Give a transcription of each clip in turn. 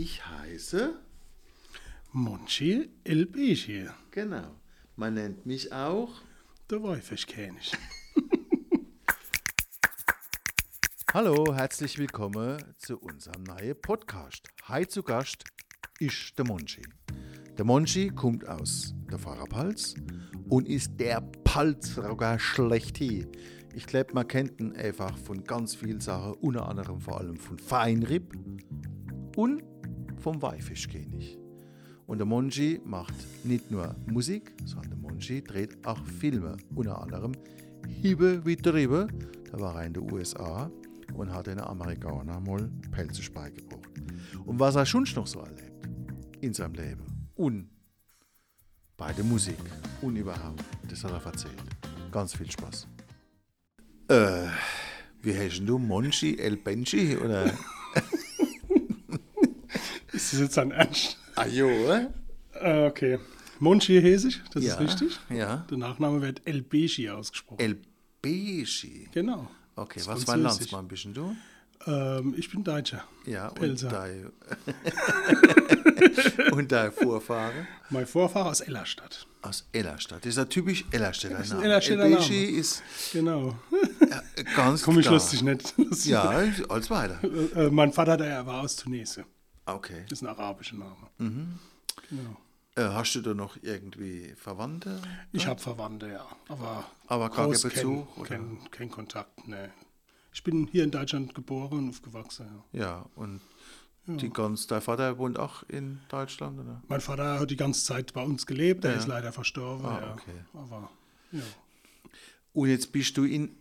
Ich heiße, Monchi Elbeji, genau, man nennt mich auch. der Weifischkönig. Hallo, herzlich willkommen zu unserem neuen Podcast. Hi zu Gast ist der Monchi. Der Monchi kommt aus der Fahrerpalz und ist der Palzrocker schlechthin. Ich glaube, man kennt ihn einfach von ganz vielen Sachen, unter anderem vor allem von Feinripp und vom Weifischkönig. Und der Monchi macht nicht nur Musik, sondern der Monchi dreht auch Filme. Unter anderem Hiebe wie Triebe. Da war er in den USA und hat den Amerikanern mal Pelze beigebracht. Und was er schon noch so erlebt in seinem Leben und bei der Musik und überhaupt, das hat er erzählt. Ganz viel Spaß. Äh, wie heißt du? Monchi El Benchi oder? Ist das jetzt ein Ernst? Ah jo, oder? Äh, okay. Monchi Hesig, das Ja, ist richtig. ja. Der Nachname wird Elbeji ausgesprochen. El Benchi. genau. Okay, was ist für ein französisch. Landsmann bist denn du? Ähm, ich bin Deutscher. Ja, und Pelzer. dein, und dein Vorfahre Mein Vorfahrer aus Ellerstadt. aus Ellerstadt. Das ist ein typisch Ellerstädter ist ein Name. Ellerstädter El Name. Ist Genau. äh, ganz Komm, ich klar. lustig nicht. Das- Ja, als weiter. Äh, mein Vater, der war aus Tunesien. Okay. Das ist ein arabischer Name. Mhm. Genau. Äh, hast du da noch irgendwie Verwandte? Ich habe Verwandte, ja. Aber, Aber gar kein Bezug, Kein, kein, kein Kontakt, ne. Ich bin hier in Deutschland geboren und aufgewachsen, ja. Ja, und die ganz, dein Vater wohnt auch in Deutschland, oder? Mein Vater hat die ganze Zeit bei uns gelebt, er Ja. ist leider verstorben. Ah, ja. okay. Aber ja. Und jetzt bist du in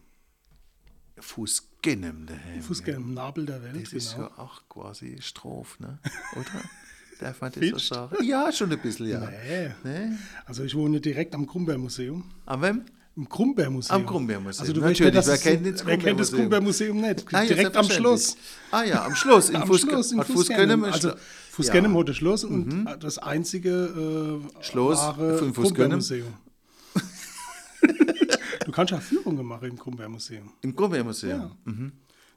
Fußgenem daheim. Fußgänger im Nabel der Welt, Das ist genau. ja auch quasi Strophe, ne? Oder? Darf man das so Findest? sagen? Ja, schon ein bisschen, ja. Nee. Nee? Also ich wohne direkt am Grumberg-Museum. Am wem? Im Grumberg-Museum. Am Grumberg-Museum. Also du Natürlich, weißt wer kennt das wer kennt das? Grumberg-Museum nicht? Ah, ja, direkt am. Schloss. Ah ja, am Schloss. In Am Fußge Schloss in ist Also Fußgenem ja. Mhm. hat das Schloss und das einzige äh, Schloss wahre von Fußgenem? Kannst ja Führungen machen im Grumberg-Museum. Im Grumbeermuseum. Ja. Mhm.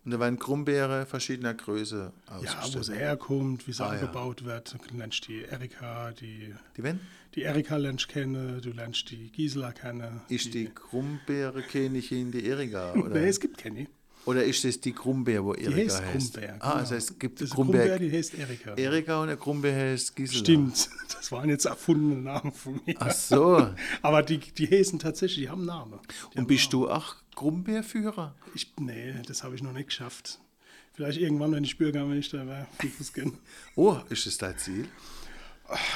Und da werden Grumbeere verschiedener Größe Ja, wo ausgestellt. sie herkommt, wie sie Ah, ja. angebaut wird. Du lernst die Erika, die, die wenn? die Erika lernst kennen, du lernst die Gisela kennen. Ist die Grumbeere-Königin die Erika? Oder, Nee, es gibt keine. Oder ist das die Grumbeer, wo Die Erika heißt heißt? Grumberg. Ah, genau. also es gibt das Grumberg. Grumberg, die heißt Erika. Erika und der Grumbeer heißt Gisela. Stimmt, das waren jetzt erfundene Namen von mir. Ach so. Aber die, die heißen tatsächlich, die haben Namen. Die Und haben bist du auch Grumbeerführer? Ich, nee, das habe ich noch nicht geschafft. Vielleicht irgendwann, wenn ich Bürgermeister wäre, für Fußgänger. Oh, ist das dein Ziel?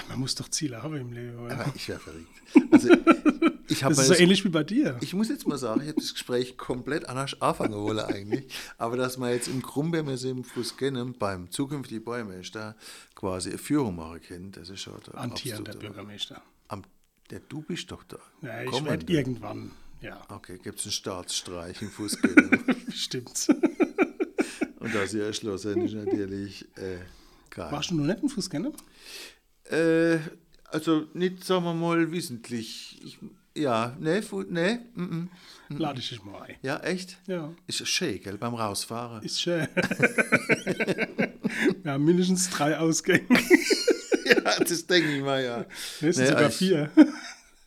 Man muss doch Ziele haben im Leben. Oder? Aber ich wäre verrückt. Also, ich, Das ist so ähnlich wie bei dir. ich muss jetzt mal sagen, ich habe das Gespräch komplett anders anfangen wollen eigentlich. Aber dass man jetzt im Grumbeermuseum Fußgenem beim zukünftigen Bäumeister quasi eine Führung machen kann, das ist schon der Amtierender Bürgermeister. Am, der, du bist doch da. Ja, ich werde irgendwann, ja, Okay, gibt es einen Staatsstreich im Fußgenem. bestimmt. Und das hier erschlossen ist natürlich äh, geil. Warst du noch nicht ein Fußgänger? Äh, also nicht, sagen wir mal, wissentlich. Ich, ja, ne, ne, mm, mm. Lade ich dich mal ein. ja, echt? Ja, Ist schön, gell, beim Rausfahren. ist schön. Wir haben mindestens drei Ausgänge. ja, das denke ich mal, ja. Es sind Nee, sogar ich- vier.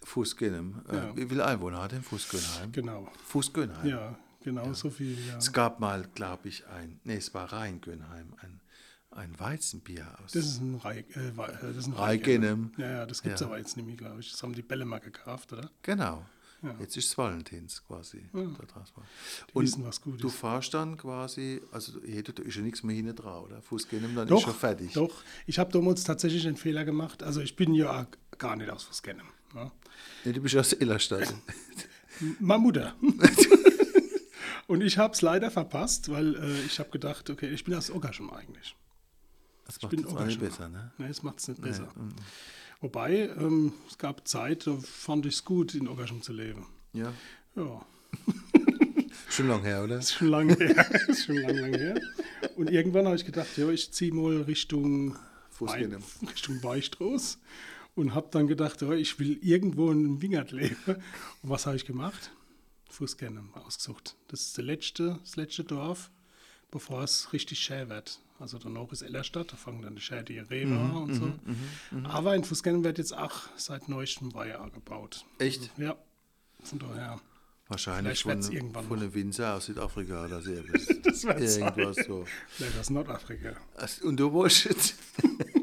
Fußgönem. Äh, Ja. Wie viele Einwohner hat denn Fußgönheim? Genau. Fußgönheim. Ja, genau so viel. Ja. Es gab mal, glaube ich, ein, nee, es war Rheingönheim, ein, ein Weizenbier aus. Das ist ein Rei, äh, äh, das ist ein Reigenem. Ja, ja, das gibt es Ja. aber jetzt nicht mehr, glaube ich. Das haben die Bälle mal gekauft, oder? Genau. Ja. Jetzt ist es Valentins quasi. War. Die wissen, was gut du ist. fahrst dann quasi, also hey, da ist ja nichts mehr hinten dran, oder? Fußgänem, dann Doch, ist schon fertig. doch. Ich habe damals tatsächlich einen Fehler gemacht. Also ich bin ja gar nicht aus Fußgänger. Ne? Nee, du bist aus Illerstadt. Meine Mutter. Und ich habe es leider verpasst, weil äh, ich habe gedacht, okay, ich bin aus Ockerschum eigentlich. Das macht es auch nicht besser, ne? Ne, das macht es nicht besser. Wobei, ähm, es gab Zeit, da fand ich es gut, in Ockerschum zu leben. Ja. Ja, Schon lange her, oder? ist schon lange her. ist schon lange, lange her. Und irgendwann habe ich gedacht, ja, ich ziehe mal Richtung, Fußgänger. Richtung Weichtroß und habe dann gedacht, ja, ich will irgendwo in Wingert leben. Und was habe ich gemacht? Fußgänger ausgesucht. Das ist der letzte, das letzte Dorf, bevor es richtig schön wird. Also danach ist Ellerstadt, da fangen dann die Schäde Rewe an und so. Aber in Fußgängern wird jetzt auch seit neuestem Weiher angebaut. Echt? Also, ja, von daher. Wahrscheinlich Vielleicht von, irgendwann von einem Winzer aus Südafrika oder so. Das Irgendwas sein. so. Nein, das ist Nordafrika. Also, Und du wolltest jetzt,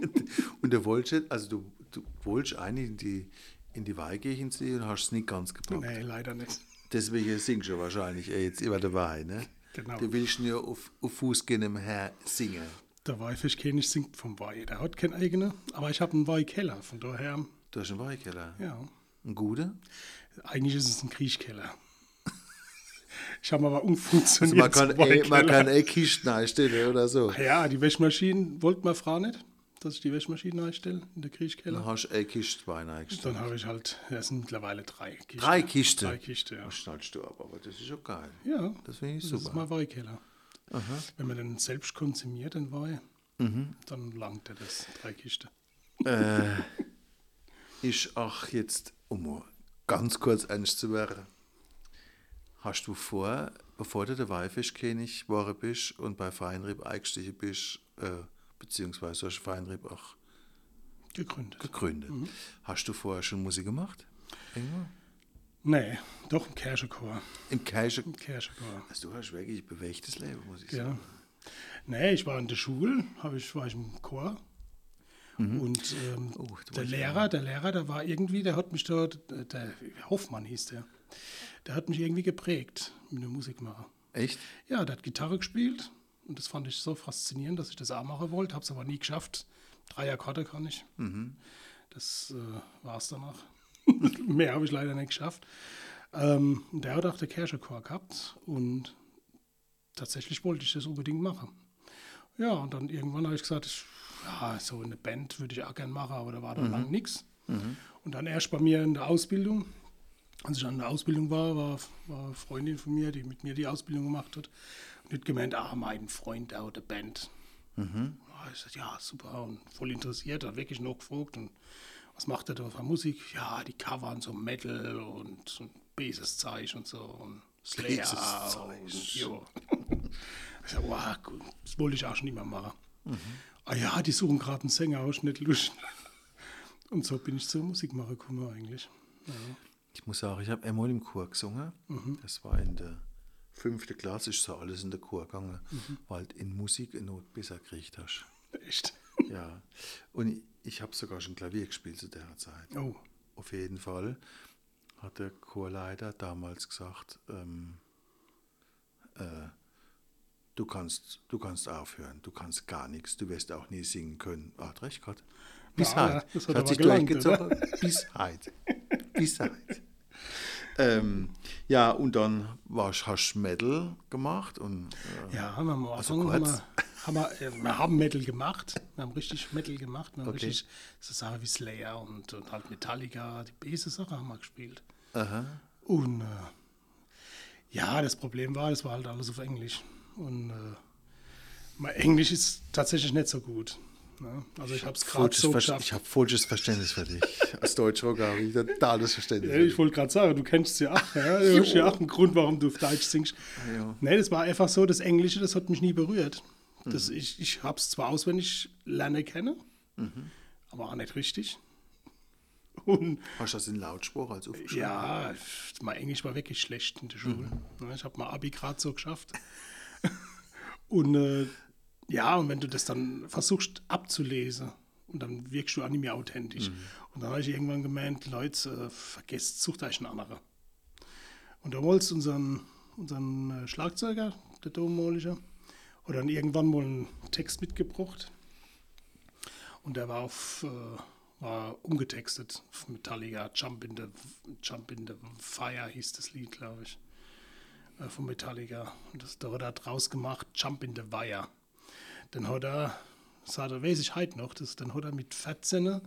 und du wolltest jetzt, also du, du wolltest eigentlich in die, in die Weihkirchen ziehen und hast es nicht ganz gepackt. Nee, leider nicht. Deswegen singst du wahrscheinlich eh jetzt immer dabei, ne? Genau. Du willst nur auf, auf Fuß gehen im Herr singen. Der Weihfischkönig singt vom Weih. Der hat keinen eigenen, aber ich habe einen Weihkeller. Von daher, Du hast einen Weihkeller. ja, Ein guter? eigentlich ist es ein Kriechkeller. Ich habe aber Also umfunktioniert. man kann, eh, man kann eh Kisten einstellen oder so. Ja, die Wäschmaschinen wollte man fragen nicht, dass ich die Wäschmaschine einstelle in der Dann Kriechkeller. hast du eh Kisten Wein eingestellt. Dann habe ich halt, ja, es sind mittlerweile drei Kisten. Drei Kisten? Drei Kisten, ja. Das schnallst du ab, aber das ist auch geil. Ja, Das finde ich das ist super. mein Weihkeller. Wenn man den selbst konsumiert, den Weih, Mhm. dann langt er das, drei Kisten. äh, ist auch jetzt, um ganz kurz ernst zu werden, hast du vor, bevor du der Weifischkönig geworden bist und bei Feinrieb eingestiegen bist, äh, beziehungsweise hast du Feinrieb auch Gegründet. gegründet, hast du vorher schon Musik gemacht? Irgendwo? Nee, doch im Kirchenchor. Im Kirche. Im Kirchenchor. Also du hast wirklich ein bewegtes Leben, muss ich Ja. sagen. Nee, ich war in der Schule, hab ich, war ich im Chor. Und ähm, Oh, der Lehrer, der Lehrer, der war irgendwie, der hat mich dort, der Hoffmann hieß der, der hat mich irgendwie geprägt mit der Musikmacher. Echt? Ja, der hat Gitarre gespielt und das fand ich so faszinierend, dass ich das auch machen wollte, habe es aber nie geschafft. Drei Akkorde kann ich. Das äh, war es danach. Mehr habe ich leider nicht geschafft. Ähm, und der hat auch den Kirchenchor gehabt und tatsächlich wollte ich das unbedingt machen. Ja, und dann irgendwann habe ich gesagt, ich, ja, so eine Band würde ich auch gerne machen, aber da war dann lang nichts. Und dann erst bei mir in der Ausbildung, als ich an der Ausbildung war, war, war eine Freundin von mir, die mit mir die Ausbildung gemacht hat. Und die hat gemeint, ah, mein Freund, der hat eine Band. Ja, ich sagte, ja, super, und voll interessiert, hat wirklich noch gefragt. Und was macht er da für Musik? Ja, die covern so Metal und, und Beses-Zeug und so und Slayer. Und, jo. Ich sag, wow, gut, das wollte ich auch schon immer machen. Ah ja, die suchen gerade einen Sänger aus, nicht Lust. Und so bin ich zur Musikmacher gekommen eigentlich. Ja. Ich muss sagen, ich habe einmal im Chor gesungen. Das war in der fünften Klasse, ist so alles in der Chor gegangen, weil du in Musik eine Not besser gekriegt hast. Echt? Ja. Und ich, ich habe sogar schon Klavier gespielt zu der Zeit. Oh, Auf jeden Fall hat der Chorleiter damals gesagt, ähm, äh, du, kannst, du kannst aufhören, du kannst gar nichts, du wirst auch nie singen können. Hat recht gehabt. Bis Ja, heute. das Das hat hat sich gelangt, durchgezogen. Bis heute. Bis heute. ähm, ja, und dann warst, hast du Metal gemacht und äh, Ja, wir haben am Also Anfang haben wir, haben wir, äh, wir haben Metal gemacht. Wir haben richtig Metal gemacht. Wir haben Okay. richtig so Sachen wie Slayer und, und halt Metallica, die böse Sache haben wir gespielt. aha. Und äh, ja, das Problem war, das war halt alles auf Englisch. Und äh, mein Englisch ist tatsächlich nicht so gut. Ne? Also ich habe es gerade so geschafft. ich habe falsches Verständnis für dich. Als Deutschrocker habe ich totales Verständnis. Ja, ich wollte gerade sagen, du kennst ja auch. Ja? Du hast ja auch einen Grund, warum du auf Deutsch singst. Ja. Nee, das war einfach so, das Englische, das hat mich nie berührt. Das, Mhm. ich ich habe es zwar auswendig lernen kennen, aber auch nicht richtig. Und Hast du das in Lautsprache als aufgeschrieben? ja, mein Englisch war wirklich schlecht in der Schule. Mhm. Ich habe mal Abi gerade so geschafft. Und äh, ja, und wenn du das dann versuchst abzulesen, und dann wirkst du auch nicht mehr authentisch. Mhm. Und dann habe ich irgendwann gemeint, Leute, äh, vergesst, sucht euch einen anderen. Und damals unseren, unseren äh, Schlagzeuger, der Dommolischer, hat dann irgendwann mal einen Text mitgebracht. Und der war auf, äh, war umgetextet auf Metallica, Jump in the, Jump in the Fire hieß das Lied, glaube ich, äh, von Metallica. Und das, da hat er draus gemacht, Jump in the Wire. Dann hat er, hat er, weiß ich heute noch, das, dann hat er mit 14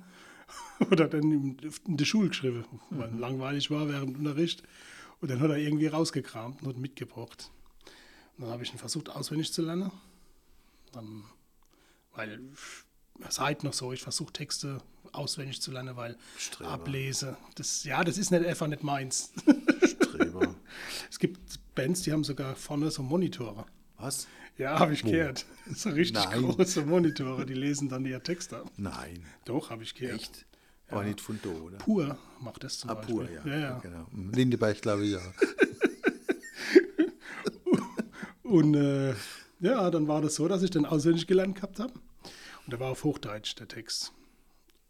oder dann in, in der Schule geschrieben, weil langweilig war während dem Unterricht. Und dann hat er irgendwie rausgekramt und hat mitgebracht. Und dann habe ich ihn versucht auswendig zu lernen. Dann, weil es heute noch so, ich versuche Texte auswendig zu lernen, weil Streber. ablese, das, ja, das ist nicht einfach nicht meins. Streber. es gibt Bands, die haben sogar vorne so Monitore. Was? Ja, habe ich gehört. So richtig Nein. große Monitore, die lesen dann ihr Text ab. Nein. Doch, habe ich gehört. Echt? War nicht von da, oder? Pur macht das zum Ah, Beispiel. pur, ja. ja, ja. Genau. Lindeberg, glaube ich, ja. Und äh, ja, dann war das so, dass ich den auswendig gelernt gehabt habe. Und der war auf Hochdeutsch, der Text.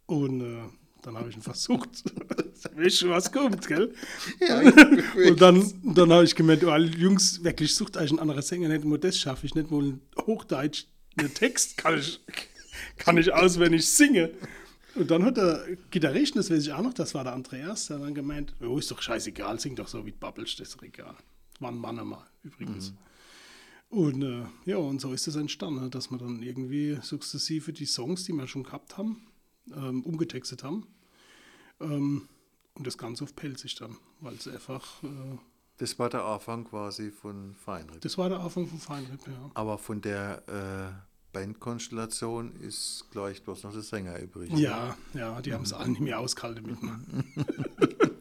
Und äh, dann habe ich ihn versucht. weißt schon, was kommt, gell? Ja, Und dann, dann habe ich gemeint, oh, Jungs, wirklich, sucht euch einen anderen Sänger, nicht nur das schaffe ich, nicht mal Hochdeutsch, einen Text kann ich, kann ich auswendig singen. Und dann hat der Gitarrist, das weiß ich auch noch, das war der Andreas, der dann gemeint, oh, ist doch scheißegal, sing doch so wie du babbelst, das ist doch egal. War ein Mann einmal, übrigens. Und äh, ja, und so ist es entstanden, dass wir dann irgendwie sukzessive die Songs, die wir schon gehabt haben, ähm, umgetextet haben. Ähm, und das Ganze auf Pelzig dann, weil es einfach, äh, Das war der Anfang quasi von Feinripp. das war der Anfang von Feinripp, ja. Aber von der äh, Bandkonstellation ist gleich bloß noch der Sänger übrig. Ja, ja, die haben es alle nicht mehr ausgehalten mit mir.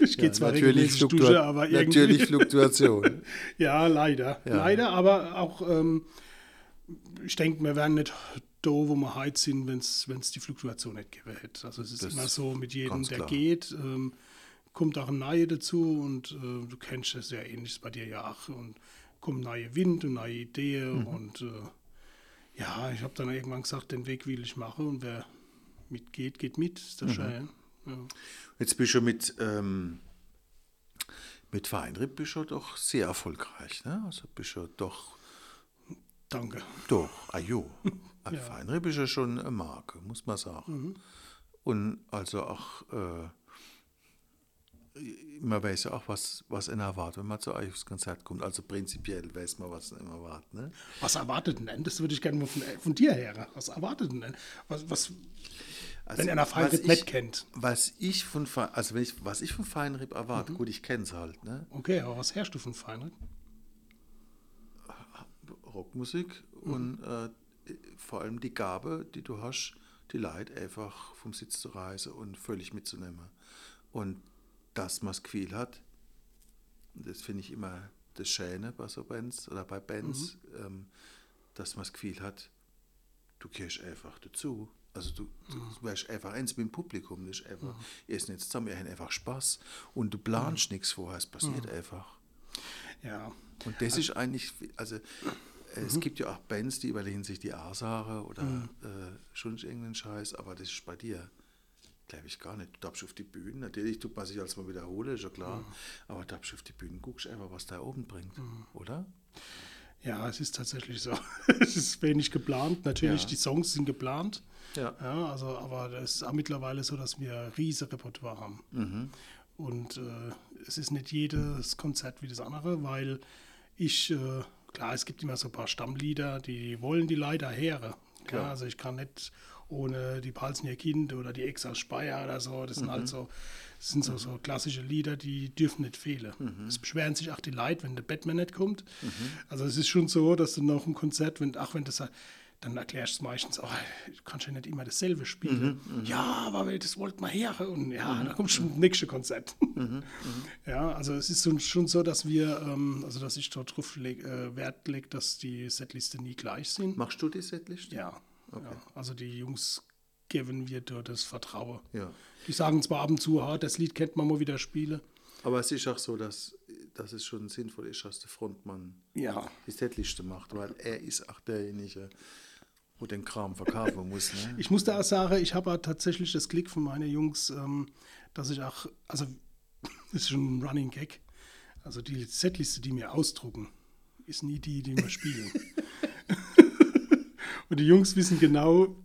ich gehe Ja, zwar natürlich, Fluktua duschen, aber irgendwie. natürlich Fluktuation. Ja, leider. Ja. Leider, aber auch, ähm, ich denke, wir wären nicht da, wo wir heute sind, wenn es die Fluktuation nicht gegeben hätte. Also es ist Das immer so, mit jedem, der klar. geht, ähm, kommt auch ein Neue dazu und äh, du kennst das ja ähnlich bei dir ja auch. Und kommt neue Wind und neue Ideen Mhm. und äh, ja, ich habe dann irgendwann gesagt, den Weg will ich machen und wer mitgeht, geht mit. Ist Mhm. das schön. Ja. Jetzt bist du mit, ähm, mit Feinripp bist du doch sehr erfolgreich. Ne? Also bist du doch, Danke. doch, ah jo. Ja. Mhm. Feinripp ist ja schon eine Marke, muss man sagen. Und also auch, äh, man weiß ja auch, was, was einen erwartet, wenn man zu euch aufs Konzert kommt. Also prinzipiell weiß man, was einen erwartet. Ne? Was erwartet denn? Das würde ich gerne mal von, von dir her. Was erwartet denn? Was, was, Also, wenn einer Feinripp ich- nicht kennt. Was ich von, Fe- also wenn ich, was ich von Feinripp Mhm. erwarte, gut, ich kenne es halt, ne? Okay, aber was herrscht du von Feinripp? Rockmusik Mhm. und äh, vor allem die Gabe, die du hast, die Leute einfach vom Sitz zu reißen und völlig mitzunehmen. Und dass man das Gefühl hat, das finde ich immer das Schöne bei so Bands oder bei Bands, Mhm. ähm, dass man das Gefühl hat, du gehst einfach dazu. Also du, du Mhm. wärst einfach eins mit dem Publikum. Das ist einfach, ihr essen jetzt zusammen, ihr habt einfach Spaß und du planst Mhm. nichts vorher, es passiert einfach. Ja. Und das ist eigentlich, also Mhm. es gibt ja auch Bands, die überlegen sich die A-Sache oder äh, schon irgendeinen Scheiß, aber das ist bei dir, glaube ich, gar nicht. Du darfst auf die Bühne, natürlich tut man sich als mal wiederholen, ist ja klar, Mhm. aber du darfst auf die Bühne, guckst einfach, was da oben bringt, oder? ja, es ist tatsächlich so. es ist wenig geplant. Natürlich, Ja. die Songs sind geplant. Ja. Ja, also, aber es ist auch mittlerweile so, dass wir riesige Repertoire haben. Mhm. Und äh, es ist nicht jedes Konzert wie das andere, weil ich, äh, klar, es gibt immer so ein paar Stammlieder, die wollen die leider her. Ja, also ich kann nicht ohne die Palzen ihr Kind oder die Ex aus Speyer oder so, das sind halt so, das sind so, so klassische Lieder, die dürfen nicht fehlen. Es beschweren sich auch die Leute, wenn der Batman nicht kommt. Also es ist schon so, dass du nach dem Konzert, wenn, ach, wenn das dann erklärst du meistens, oh, du kannst ja nicht immer dasselbe spielen. Ja, aber das wollte man her. Und ja, dann kommt schon das nächste Konzert. ja, also es ist schon so, dass wir, ähm, also dass ich dort drauf leg, äh, Wert lege, dass die Setliste nie gleich sind. Machst du die Setlist? Ja, ja. Also die Jungs geben wir dort das Vertrauen. Ja. Die sagen zwar ab und zu, ah, das Lied kennt man mal wieder spielen. Aber es ist auch so, dass, dass es schon sinnvoll ist, dass der Frontmann Ja, die Setliste macht, weil er ist auch derjenige, wo den Kram verkaufen muss. Ne? Ich muss da auch sagen, ich habe tatsächlich das Glück von meinen Jungs, ähm, dass ich auch, also das ist schon ein Running Gag, also die Setliste, die wir ausdrucken, ist nie die, die wir spielen. und die Jungs wissen genau,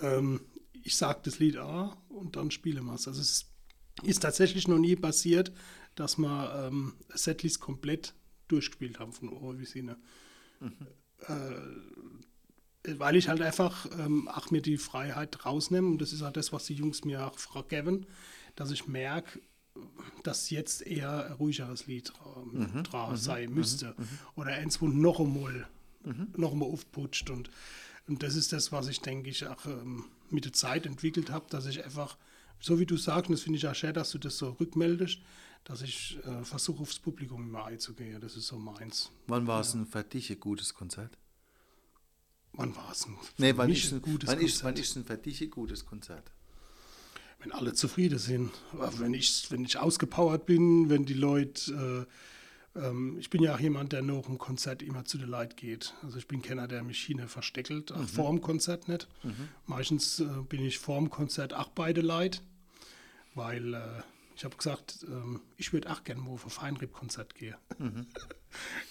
ähm, ich sage das Lied A und dann spielen wir es. Also es ist tatsächlich noch nie passiert, dass wir ähm, Setlist komplett durchgespielt haben von Eurovision. Weil ich halt einfach ähm, auch mir die Freiheit rausnehme. Und das ist halt das, was die Jungs mir auch geben, dass ich merke, dass jetzt eher ein ruhigeres Lied ähm, dran sein müsste. Oder eins, wo noch einmal, noch einmal aufputscht. Und, und das ist das, was ich denke ich auch ähm, mit der Zeit entwickelt habe, dass ich einfach, so wie du sagst, und das finde ich auch schön, dass du das so rückmeldest, dass ich äh, versuche, aufs Publikum immer einzugehen. Das ist so meins. Wann war es ein für dich ein gutes Konzert? Wann war es ein, Nee, wann ist, ein gutes wann, ist, Konzert? wann ist ein für dich ein gutes Konzert? wenn alle zufrieden sind. Aber wenn ich, wenn ich ausgepowert bin, wenn die Leute, äh, ähm, ich bin ja auch jemand, der nach dem Konzert immer zu den Leuten geht. Also ich bin keiner, der mich hin versteckelt, auch vor dem Konzert nicht. Meistens äh, bin ich vor dem Konzert auch bei den Leuten, weil äh, ich habe gesagt, ähm, ich würde auch gerne mal auf ein Feinripp-Konzert gehen.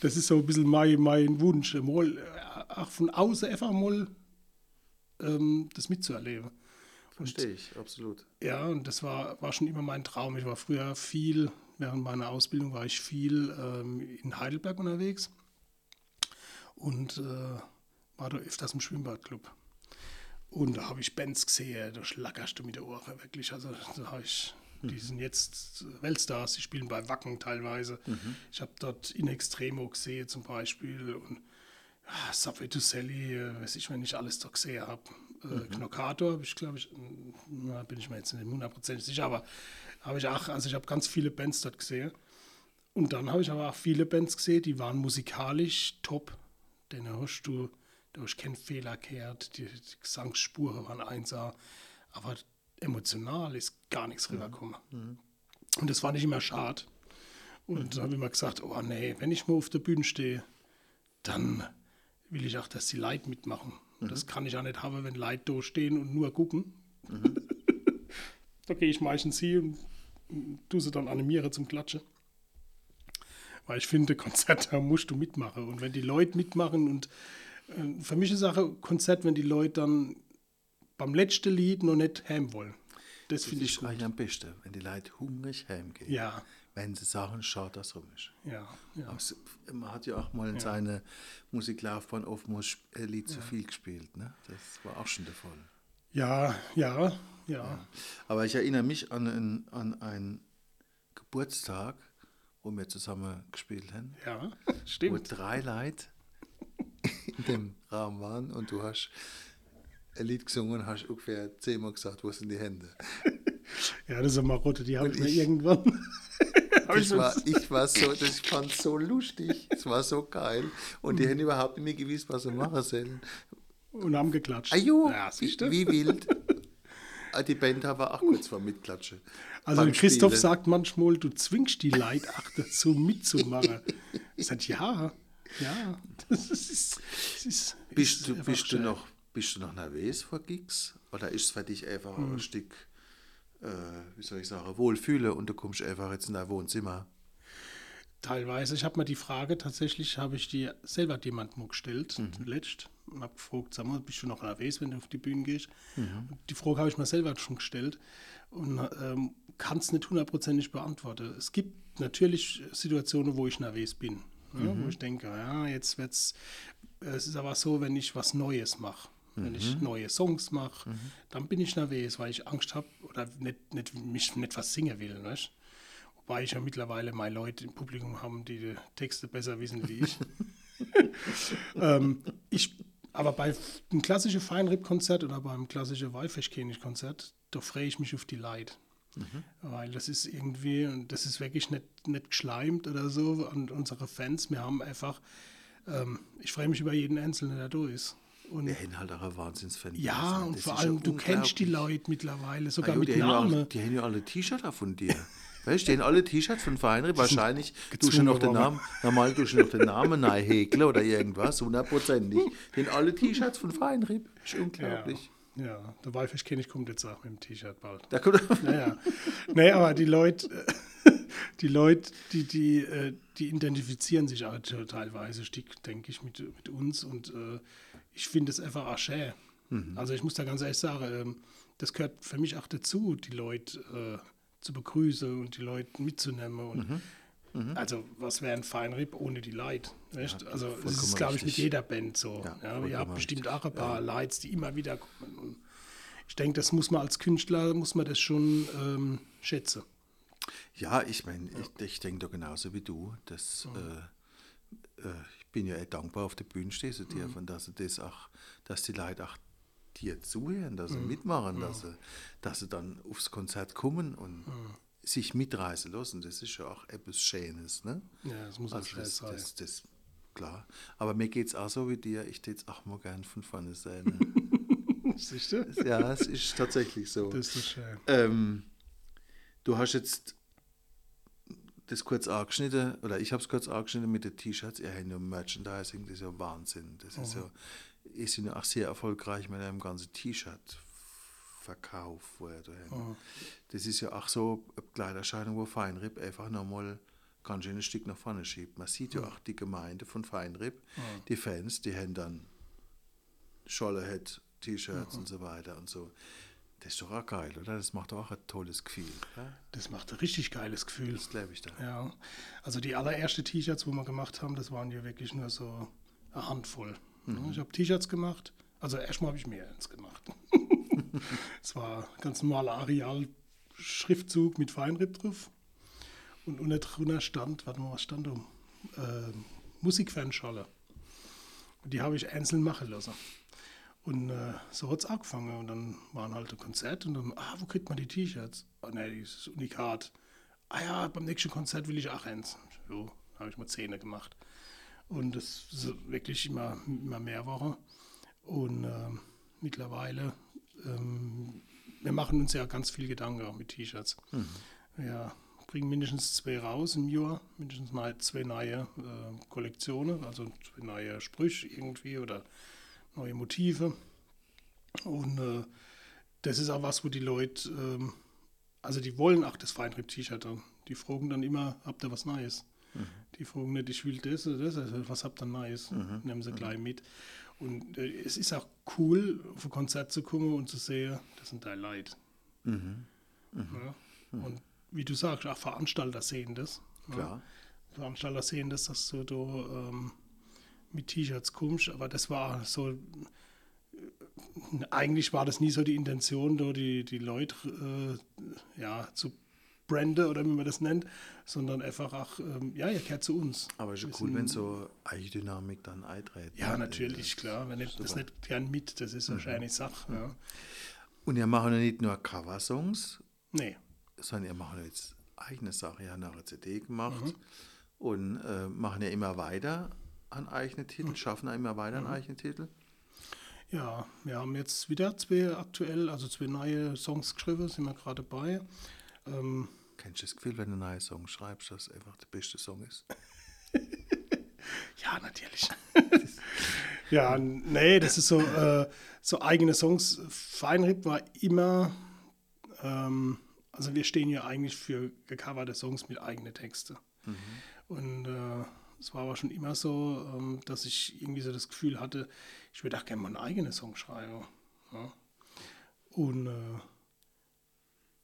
Das ist so ein bisschen mein, mein Wunsch, mal, äh, auch von außen einfach mal ähm, das mitzuerleben. Verstehe ich, absolut. Ja, und das war, war schon immer mein Traum. Ich war früher viel, während meiner Ausbildung war ich viel ähm, in Heidelberg unterwegs und äh, war da öfters im Schwimmbadclub. Und da habe ich Bands gesehen, da schlackerst du mit der Ohren wirklich. Also da habe ich, die sind jetzt Weltstars, die spielen bei Wacken teilweise. Ich habe dort In Extremo gesehen zum Beispiel und ah, Subway to Sally, äh, weiß ich, wenn ich alles da gesehen habe. Äh, Knockator habe ich, glaube ich, mm, na, bin ich mir jetzt nicht hundertprozentig sicher, aber habe ich auch, also ich habe ganz viele Bands dort gesehen. Und dann habe ich aber auch viele Bands gesehen, die waren musikalisch top. Den hast du durch keinen Fehler gehört, die, die Gesangsspuren waren einsah, aber emotional ist gar nichts rübergekommen. Und das fand ich immer schade. Und da habe ich immer gesagt, oh nee, wenn ich mal auf der Bühne stehe, dann will ich auch, dass die Leute mitmachen. Und das kann ich auch nicht haben, wenn Leute da stehen und nur gucken. da gehe ich meistens hin und tue sie dann animieren zum Klatschen. Weil ich finde, Konzert, da musst du mitmachen. Und wenn die Leute mitmachen und äh, für mich ist auch ein Konzert, wenn die Leute dann beim letzten Lied noch nicht heim wollen. Das Das finde ich gut. am besten, wenn die Leute hungrig heimgehen. Ja, Wenn sie sagen, schade, dass rum ist. ja, ja. Es- Man hat ja auch mal in seiner Musiklaufbahn oftmals ein Lied zu viel gespielt. Ne? Das war auch schon der Fall. Ja, ja, ja. Aber ich erinnere mich an, ein, an einen Geburtstag, wo wir zusammen gespielt haben, Ja, wo stimmt. drei Leute in dem Raum waren und du hast ein Lied gesungen und hast ungefähr zehnmal gesagt, wo sind die Hände? Ja, das ist eine Marotte, die habe Und ich mir ich- irgendwann. Ich Ich war, ich war so, das ich fand so lustig, es war so geil und die haben überhaupt nicht gewusst, was sie machen sollen. und haben geklatscht. Ajo, ja, wie, wie wild. Ah, Die Band war auch kurz vor Mitklatschen. Also Christoph Spielen. sagt manchmal, du zwingst die Leute auch dazu mitzumachen. Ich sage, ja, ja. Das ist, das ist, Bist ist du, bist, du noch, bist du noch nervös vor Gigs? Oder ist es für dich einfach Hm. ein Stück, äh, wie soll ich sagen, Wohlfühle und du kommst einfach jetzt in dein Wohnzimmer? Teilweise. Ich habe mir die Frage tatsächlich, habe ich die selber jemandem gestellt, letzt, und habe gefragt, sag mal, bist du noch nervös, wenn du auf die Bühne gehst? Und die Frage habe ich mir selber schon gestellt und ähm, kann es nicht hundertprozentig beantworten. Es gibt natürlich Situationen, wo ich nervös bin, ne, wo ich denke, ja, jetzt wird's. Es ist aber so, wenn ich was Neues mache. Wenn ich neue Songs mache, dann bin ich nervös, weil ich Angst habe oder nicht, nicht, mich nicht was singen will. Nicht? Wobei ich ja mittlerweile meine Leute im Publikum haben, die die Texte besser wissen wie ich. ähm, ich aber bei einem klassischen Feinripp-Konzert oder beim klassischen Walfischkönig-Konzert, da freue ich mich auf die Leute. Weil das ist irgendwie, und das ist wirklich nicht, nicht geschleimt oder so an unsere Fans. Wir haben einfach, ähm, ich freue mich über jeden Einzelnen, der da ist. Und haben halt auch ein Wahnsinnsfan. ja, und vor allem, du kennst die Leute mittlerweile, sogar Ah, jo, mit die, haben ja Namen. alle, die haben ja alle T-Shirts von dir. Weißt du, die haben alle T-Shirts von Feinripp. Wahrscheinlich du schon noch den Namen, normal du schon noch den Namen neu häkeln oder irgendwas, hundertprozentig. Die haben alle T-Shirts von Feinripp. Ist Ja, unglaublich. ja, der Walfischkönig kommt jetzt auch mit dem T-Shirt bald. Da kommt, Naja. nee, aber die Leute, die Leute, die, die, äh, die identifizieren sich auch teilweise, denke ich, mit, mit uns. Und äh, ich finde es einfach auch schön. Also ich muss da ganz ehrlich sagen, ähm, das gehört für mich auch dazu, die Leute äh, zu begrüßen und die Leute mitzunehmen. Und Also was wäre ein Feinripp ohne die Leute? Nicht? also das ist, glaube ich, mit richtig. jeder Band so. Ja, Ja, ihr habt bestimmt auch ein paar Lights, die immer wieder kommen. Und ich denke, das muss man als Künstler, muss man das schon ähm, schätzen. Ja, ich meine, ich, ich denke doch genauso wie du. Dass, äh, äh, ich bin ja echt dankbar auf der Bühne stehst du dir, von dass, sie das auch, dass die Leute auch dir zuhören, dass sie mitmachen, dass, sie, dass sie dann aufs Konzert kommen. Und sich mitreißen lassen, das ist ja auch etwas Schönes. Ne? Ja, das muss auch Also schnell das, sein. das, das, klar. Aber mir geht es auch so wie dir, ich es auch mal gern von vorne sein. Ne? Siehst du? ja, es ist tatsächlich so. Das ist so schön. Ähm, du hast jetzt das kurz angeschnitten, oder ich habe es kurz angeschnitten mit den T-Shirts. Ihr habt ja Merchandising, das ist ja Wahnsinn. Das ist ja, ihr seid ja auch sehr erfolgreich mit einem ganzen T-Shirt-Verkauf, wo ihr da habt. Das ist ja auch so eine Kleiderscheidung, wo Feinripp einfach nochmal ganz schön ein Stück nach vorne schiebt. Man sieht ja auch die Gemeinde von Feinripp, die Fans, die haben dann Schollerhead, T-Shirts und so weiter und so. Das ist doch auch geil, oder? Das macht doch auch ein tolles Gefühl. Ja? Das macht ein richtig geiles Gefühl. Das glaube ich da. Ja, also die allerersten T-Shirts, wo wir gemacht haben, das waren ja wirklich nur so eine Handvoll. Mhm. Ich habe T-Shirts gemacht, also erstmal habe ich mehr eins gemacht. Es war ein ganz normaler Areal-Schriftzug mit Feinripp drauf. Und unten drunter stand, warte mal, was stand da? Äh, Musikfanscholle. Und die habe ich einzeln machen lassen. Und äh, so hat es angefangen. Und dann waren halt ein Konzert und dann, ah, wo kriegt man die T-Shirts? Ah, ne, das ist Unikat. Ah ja, beim nächsten Konzert will ich auch eins. So, habe ich mal Zähne gemacht. Und das ist wirklich immer, immer mehr Wochen. Und ähm, mittlerweile, ähm, wir machen uns ja ganz viel Gedanken auch mit T-Shirts. Wir bringen mindestens zwei raus im Jahr, mindestens mal zwei neue äh, Kollektionen, also zwei neue Sprüche irgendwie oder neue Motive. Und äh, das ist auch was, wo die Leute, ähm, also die wollen auch das Feinripp-T-Shirt dann. Die fragen dann immer, habt ihr was Neues? Die fragen nicht, ich will das oder das, also was habt ihr Neues? Nehmen sie gleich mit. Und äh, es ist auch cool, auf ein Konzert zu kommen und zu sehen, das sind deine Leute. Ja? Und wie du sagst, auch Veranstalter sehen das. ja. Klar. Veranstalter sehen das, dass du da ähm, mit T-Shirts kommst, aber das war so, eigentlich war das nie so die Intention, da die, die Leute äh, ja, zu branden oder wie man das nennt, sondern einfach auch, ähm, ja, ihr kehrt zu uns. Aber ist Wir cool, wenn so Eigendynamik dann eintritt. Ja, ne? natürlich, klar. Wenn ich das nicht gern mit, das ist wahrscheinlich Sache. Ja. Und ihr macht ja nicht nur Coversongs, Nee, sondern ihr macht ja jetzt eigene Sachen. Ihr habt eine CD gemacht Mhm. und äh, machen ja immer weiter an eigene Mhm. Titel, schaffen ja immer weiter an eigene Titel. ja, wir haben jetzt wieder zwei aktuell, also zwei neue Songs geschrieben, sind wir gerade dabei. Ähm, Kennst du das Gefühl, wenn du einen neuen Song schreibst, dass es einfach der beste Song ist? Ja, natürlich. ja, nee, das ist so, äh, so eigene Songs. Feinripp war immer, ähm, also wir stehen ja eigentlich für gecoverte Songs mit eigenen Texten. Und äh, es war aber schon immer so, ähm, dass ich irgendwie so das Gefühl hatte, ich würde auch gerne mal einen eigenen Song schreiben. Ja. Und äh,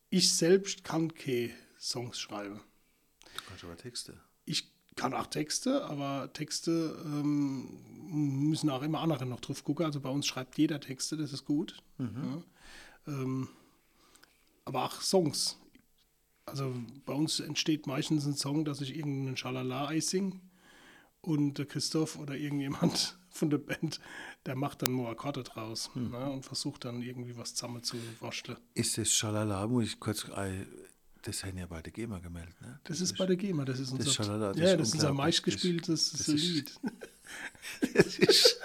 ich selbst kann keine Songs schreiben. Du kannst aber Texte. Ich kann auch Texte, aber Texte ähm, müssen auch immer andere noch drauf gucken. Also bei uns schreibt jeder Texte, das ist gut. Ja. Ähm, aber auch Songs. Also bei uns entsteht meistens ein Song, dass ich irgendeinen Schalala singe und der Christoph oder irgendjemand von der Band, der macht dann nur Akkorde draus ne, und versucht dann irgendwie was zusammen zu wascheln. Ist das Schalala, muss ich kurz, äh, das haben ja beide GEMA gemeldet, ne? Das ist bei der GEMA, das ist unser, Schalala, das ja, das ist unser meistgespieltes Das- das ist- Lied. Das ist,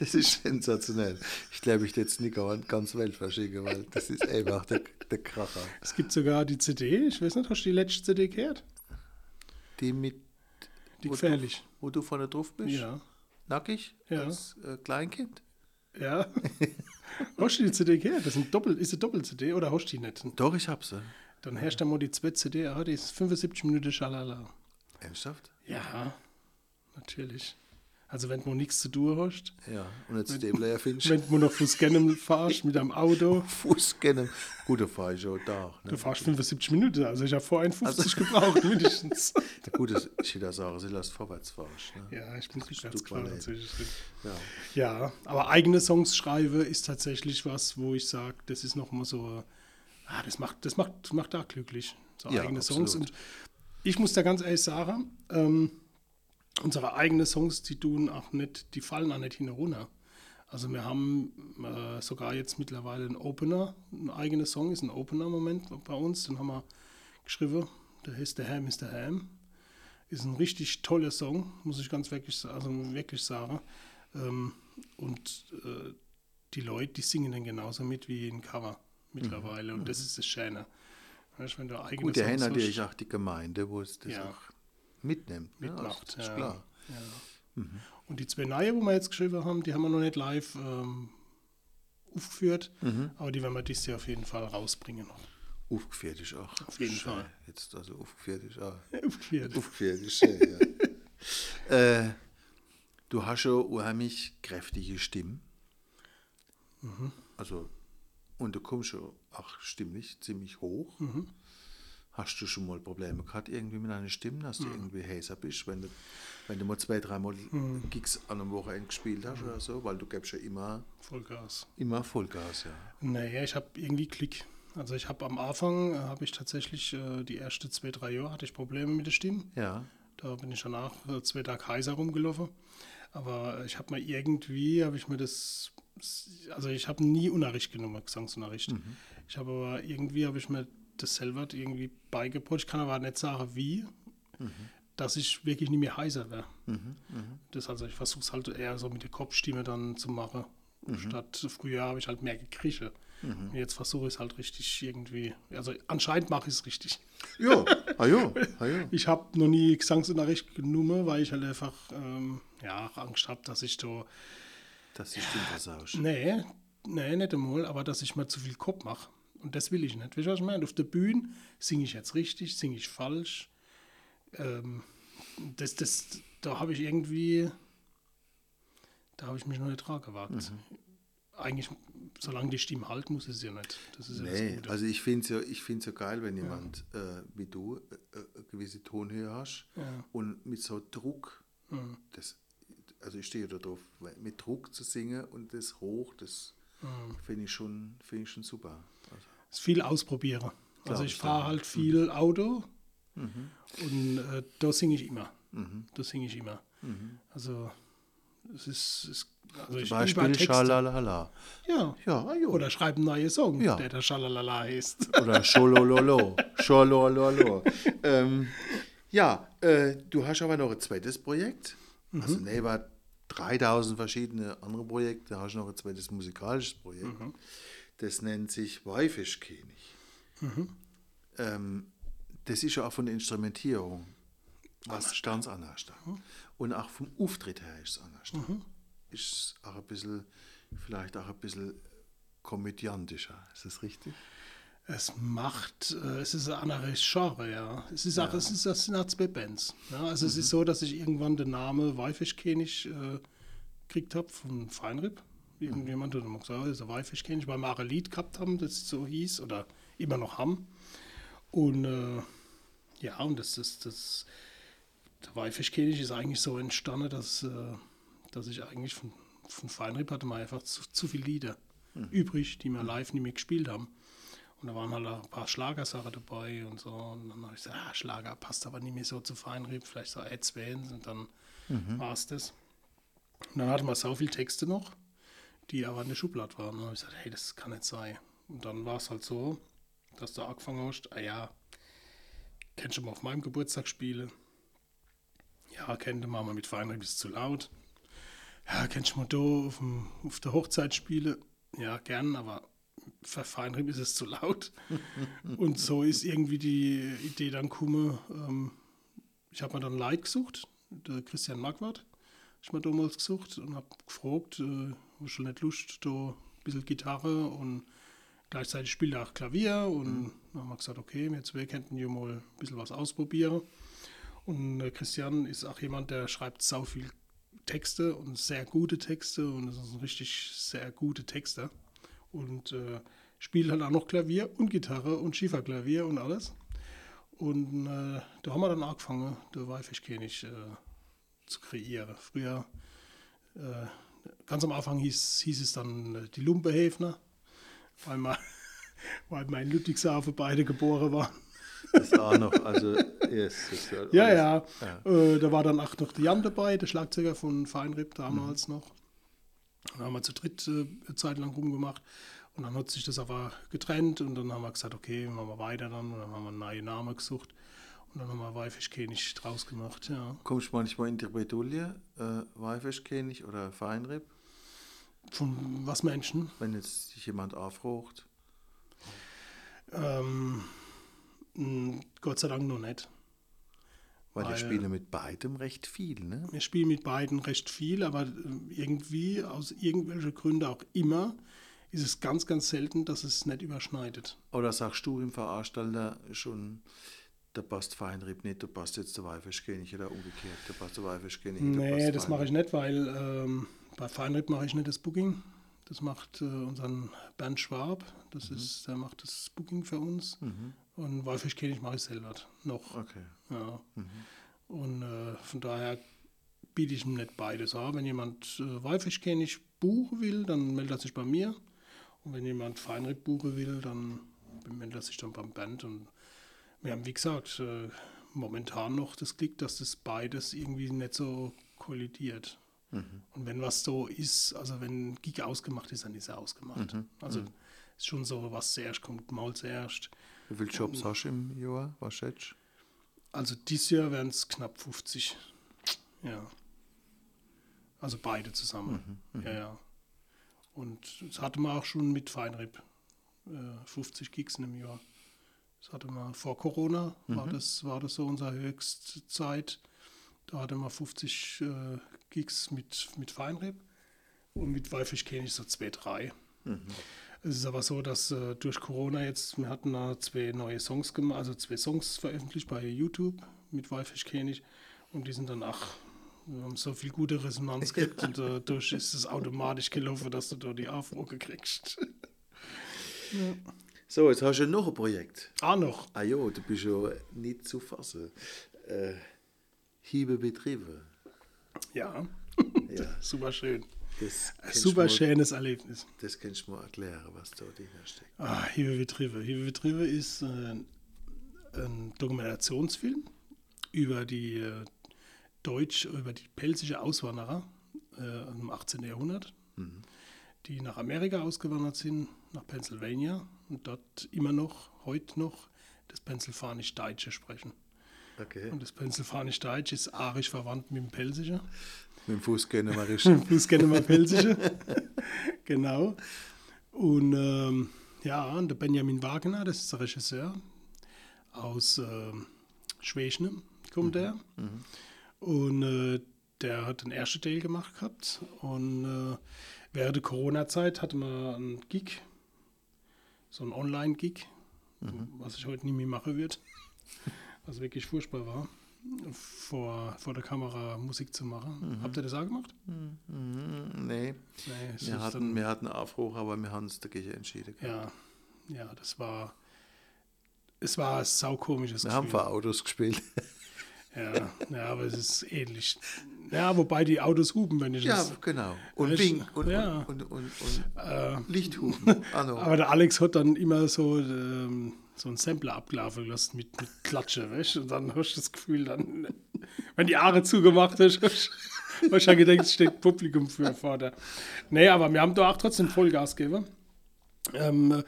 das ist sensationell. Ich glaube, ich jetzt nicht an ganz Welt verschicken, weil das ist einfach der, der Kracher. Es gibt sogar die CD, ich weiß nicht, hast du die letzte CD gehört? Die mit, Die Wo gefährlich. wo du vorne drauf bist, Ja. nackig, Ja. als äh, Kleinkind. Ja. hast du die CD gehört? Das ist, ein Doppel, ist eine Doppel-CD oder hast du die nicht? Doch, ich hab sie. Dann herrscht da mal die zweite CD, ah, die ist 75 Minuten Schalala. Ernsthaft? Ja, natürlich. Also wenn du nichts zu tun hast, Ja. Und jetzt Stapler findest wenn du noch Fuß Scannen fahrst mit einem Auto, Fuß kennen. Gute Frage, schon da. du Ne? fahrst 75 Minuten, also ich habe vor 51 gebraucht mindestens. Gute ist, ich würde sagen, sie lässt vorwärts fahrst. Ne? Ja, ich bin rückwärts Stück gefahren Ballett. natürlich. Ja. Ja, aber eigene Songs schreiben ist tatsächlich was, wo ich sage, das ist nochmal so, ah, das macht, das macht, das macht da glücklich. So Ja, eigene absolut. Songs. Und ich muss da ganz ehrlich sagen, ähm, unsere eigenen Songs, die tun auch nicht, die fallen auch nicht hin runter. Also wir haben äh, sogar jetzt mittlerweile einen Opener, ein eigener Song ist ein Opener-Moment bei uns. Den haben wir geschrieben. Der heißt The Ham is the Ham. Ist ein richtig toller Song, muss ich ganz wirklich, also wirklich sagen. Ähm, und äh, die Leute, die singen dann genauso mit wie in Cover mittlerweile. Und das ist das Schöne. Weißt, wenn du eigene Gut, der Songs natürlich hast, auch die Gemeinde, wo es das Ja. auch mitnimmt. Ne? mitmacht. Also, ist ja. klar. Ja. Und die zwei neue, wo wir jetzt geschrieben haben, die haben wir noch nicht live ähm, aufgeführt, Mhm. aber die werden wir dieses Jahr auf jeden Fall rausbringen. Aufgeführt ist auch. Auf jeden schön. Fall. Jetzt also aufgeführt ist auch. Aufgeführt. Aufgeführt ist schön, ja. äh, du hast schon unheimlich kräftige Stimmen. Mhm. Also, und du kommst schon auch stimmlich ziemlich hoch. Mhm. Hast du schon mal Probleme gehabt irgendwie mit deiner Stimme, dass du irgendwie heiser bist, wenn du, wenn du mal zwei, dreimal Mhm. Gigs an einem Wochenende gespielt hast oder so, weil du gibst ja immer, Vollgas. immer Vollgas, ja. Naja, ich habe irgendwie Klick. Also ich habe am Anfang, äh, habe ich tatsächlich äh, die ersten zwei, drei Jahre hatte ich Probleme mit der Stimme. Ja, Da bin ich danach äh, zwei Tage heiser rumgelaufen. Aber ich habe mir irgendwie, habe ich mir das, also ich habe nie Unterricht genommen, Gesangsunterricht. Ich habe aber irgendwie, habe ich mir das selber irgendwie beigebracht. Ich kann aber nicht sagen, wie, dass ich wirklich nicht mehr heiser wäre. Das also ich versuche es halt eher so mit der Kopfstimme dann zu machen. Statt früher habe ich halt mehr gekrieche. Und jetzt versuche ich es halt richtig irgendwie, also anscheinend mache ich es richtig. ja, ah ja, ah ja. Ich habe noch nie Gesangsunterricht genommen, weil ich halt einfach ähm, ja, Angst habe, dass ich da. dass die Stimme versausch. Nee, nee, nicht einmal, aber dass ich mir zu viel Kopf mache. Und das will ich nicht. Weißt du, was ich meine? Auf der Bühne singe ich jetzt richtig, singe ich falsch. Ähm, das, das, da habe ich irgendwie. Da habe ich mich noch nicht dran gewagt. Eigentlich, solange die Stimme halt, muss es ja nicht. Das ist ja Nee, also ich finde es ja, ich find's ja geil, wenn jemand äh, wie du äh, äh, eine gewisse Tonhöhe hast Ja. und mit so Druck, Mhm. das, also ich stehe da drauf, mit Druck zu singen und das hoch, das Mhm. finde ich, schon- finde ich schon super. Ist viel ausprobieren. also ich fahre halt viel Auto und äh, da singe ich immer. Da singe ich immer. Also es ist, es, also zum Beispiel. Schalalala. Ja. Ja, jo. Oder schreibe einen neuen Song, Ja. der der Schalalala heißt. Oder Scholololo. Scholololo. ähm, ja, äh, du hast aber noch ein zweites Projekt. Also neben 3000 verschiedene andere Projekte hast du noch ein zweites musikalisches Projekt. Das nennt sich Waifischkönig. Ähm, das ist ja auch von der Instrumentierung was ganz anders. Da. Und auch vom Auftritt her ist es anders. Da. Ist auch ein bisschen, vielleicht auch ein bisschen komödiantischer. Ist das richtig? Es macht, äh, es ist ein anderes Genre, ja. Es ist auch, es ist, das sind auch zwei Bands. Ja. Also es ist so, dass ich irgendwann den Namen Waifischkönig äh, gekriegt habe von Feinrib. Irgendjemand hat mal gesagt, das ist ein Waifischkönig, weil wir auch ein Lied gehabt haben, das so hieß oder immer noch haben. Und äh, ja, und das ist das, der Waifischkönig ist eigentlich so entstanden, dass, äh, dass ich eigentlich von, von Feinrib hatte man einfach zu, zu viele Lieder übrig, die wir live nicht mehr gespielt haben. Und da waren halt ein paar Schlagersachen dabei und so. Und dann habe ich gesagt, ah, Schlager passt aber nicht mehr so zu Feinrieb, vielleicht so Ed Svens und dann war es das. Und dann hatten wir so viele Texte noch, die aber in der Schublade waren. Und dann habe ich gesagt, hey, das kann nicht sein. Und dann war es halt so, dass du angefangen hast, ah ja, kennst du mal auf meinem Geburtstag spielen? Ja, kennt du mal mit Feinrieb ist zu laut. Ja, kennst du mal da auf, dem, auf der Hochzeit spielen? Ja, gern, aber für Feinrieb ist es zu laut. und so ist irgendwie die Idee dann gekommen. Ähm, ich habe mir dann Leid gesucht, der Christian Marquardt, ich mir damals gesucht und habe gefragt, äh, hast du nicht Lust, da ein bisschen Gitarre und gleichzeitig spielt er auch Klavier und dann haben wir gesagt, okay, wir zwei könnten ja mal ein bisschen was ausprobieren. Und äh, Christian ist auch jemand, der schreibt sau viel Texte und sehr gute Texte und das ist ein richtig sehr gute Texter. Und äh, spielt halt auch noch Klavier und Gitarre und Schieferklavier und alles. Und äh, da haben wir dann angefangen, der Waifischkönig äh, zu kreieren. Früher, äh, ganz am Anfang hieß, hieß es dann äh, die Lumpehäfner, weil, wir, weil wir in Ludwigshafen beide geboren waren. Das auch noch, also, yes, das ist Ja, alles- ja. Äh, da war dann auch noch der Jan dabei, der Schlagzeuger von Feinrib damals noch. Da haben wir zu dritt äh, eine Zeit lang rumgemacht. Und dann hat sich das aber getrennt und dann haben wir gesagt, okay, machen wir weiter dann. Und dann haben wir einen neuen Namen gesucht. Und dann haben wir Weifischkönig draus gemacht, ja. Kommst du manchmal in die Bredouille, äh, Weifischkönig oder Feinripp, Von was Menschen? wenn jetzt sich jemand aufruft? Ähm, mh, Gott sei Dank noch nicht. Weil, Weil- ich spiele mit beidem recht viel, ne? Wir spielen mit beiden recht viel, aber äh, irgendwie, aus irgendwelchen Gründen auch immer, ist es ganz, ganz selten, dass es nicht überschneidet. Oder sagst du im Veranstalter schon, da passt Feinripp nicht, da passt jetzt der Weifischkönig oder umgekehrt, da passt der Weifischkönig. da Nee, das mache ich nicht, weil ähm, bei Feinripp mache ich nicht das Booking. Das macht äh, unseren Bernd Schwab. Das ist, der macht das Booking für uns. Und Walfischkönig mache ich selber noch. Okay. Ja. Und äh, von daher biete ich ihm nicht beides an. Wenn jemand äh, Walfischkönig buchen will, dann meldet er sich bei mir. Und wenn jemand Feinripp buchen will, dann meldet er sich dann beim Band. Und wir haben, wie gesagt, äh, momentan noch das Glück, dass das beides irgendwie nicht so kollidiert. Und wenn was so ist, also wenn Gig ausgemacht ist, dann ist er ausgemacht. Also ist schon so, was zuerst kommt, mal zuerst. Wie viele Jobs hast du im Jahr? Was schätzt? Also dieses Jahr wären es knapp 50. Ja. Also beide zusammen. Ja, ja. Und das hatte man auch schon mit Feinripp. Äh, 50 Gigs in einem Jahr. Das hatte man vor Corona, war, das, war das so unsere höchste Zeit. Da hatte man 50 äh, Gigs mit, mit Feinripp und mit Walfischkönig so zwei, drei. Es ist aber so, dass äh, durch Corona jetzt, wir hatten da zwei neue Songs gemacht, also zwei Songs veröffentlicht bei YouTube mit Walfischkönig und die sind dann, ach, wir haben so viel gute Resonanz gekriegt und dadurch ist es automatisch gelaufen, dass du da die Aufrufe kriegst. So, jetzt hast du noch ein Projekt. ah, noch. Ah jo, du bist ja nicht zu fassen. Äh, Hiebe Betriebe. Ja, Ja, super schön. das kannst Super schönes Erlebnis. Das kannst du mal erklären, was da dahinter steckt. Ah, Hiebe Betriebe. Hiebe Betriebe ist äh, ein Dokumentationsfilm über die äh, Deutsch, über die pelzische Auswanderer äh, im 18. Jahrhundert, die nach Amerika ausgewandert sind, nach Pennsylvania und dort immer noch, heute noch, das Pennsylvanisch-Deutsche sprechen. Okay. Und das Pennsylvanisch-Deutsch ist arisch verwandt mit dem Pelzischen. Mit dem Fußgängerischen. Fuß gerne mal Pelzische. genau. Und ähm, ja, und der Benjamin Wagner, das ist der Regisseur aus ähm, Schwächne, kommt der. Und äh, der hat den ersten Teil gemacht gehabt. Und äh, während der Corona-Zeit hatte man einen Gig, so einen Online-Gig, was ich heute nie mehr machen würde, was wirklich furchtbar war, vor, vor der Kamera Musik zu machen. Habt ihr das auch gemacht? Mhm, nee, Nee, wir hatten, wir hatten Aufruhr, aber wir haben uns dagegen entschieden. Ja, ja, das war. Es war ein saukomisches Wir haben Gefühl. vor Autos gespielt. Ja, ja, aber es ist ähnlich. Ja, wobei die Autos hupen, wenn ich Ja, das. genau. Und Weißt- Wink und, ja. und, und, und, und Äh, Lichthupen. Anno. aber der Alex hat dann immer so, ähm, so ein Sampler abgelaufen lassen mit, mit Klatsche, weißt? Und dann hast du das Gefühl, dann, wenn die Haare zugemacht hast, hast du schon gedacht, es steht Publikum für vor der. Nee, aber wir haben da auch trotzdem Vollgas gegeben. Ähm,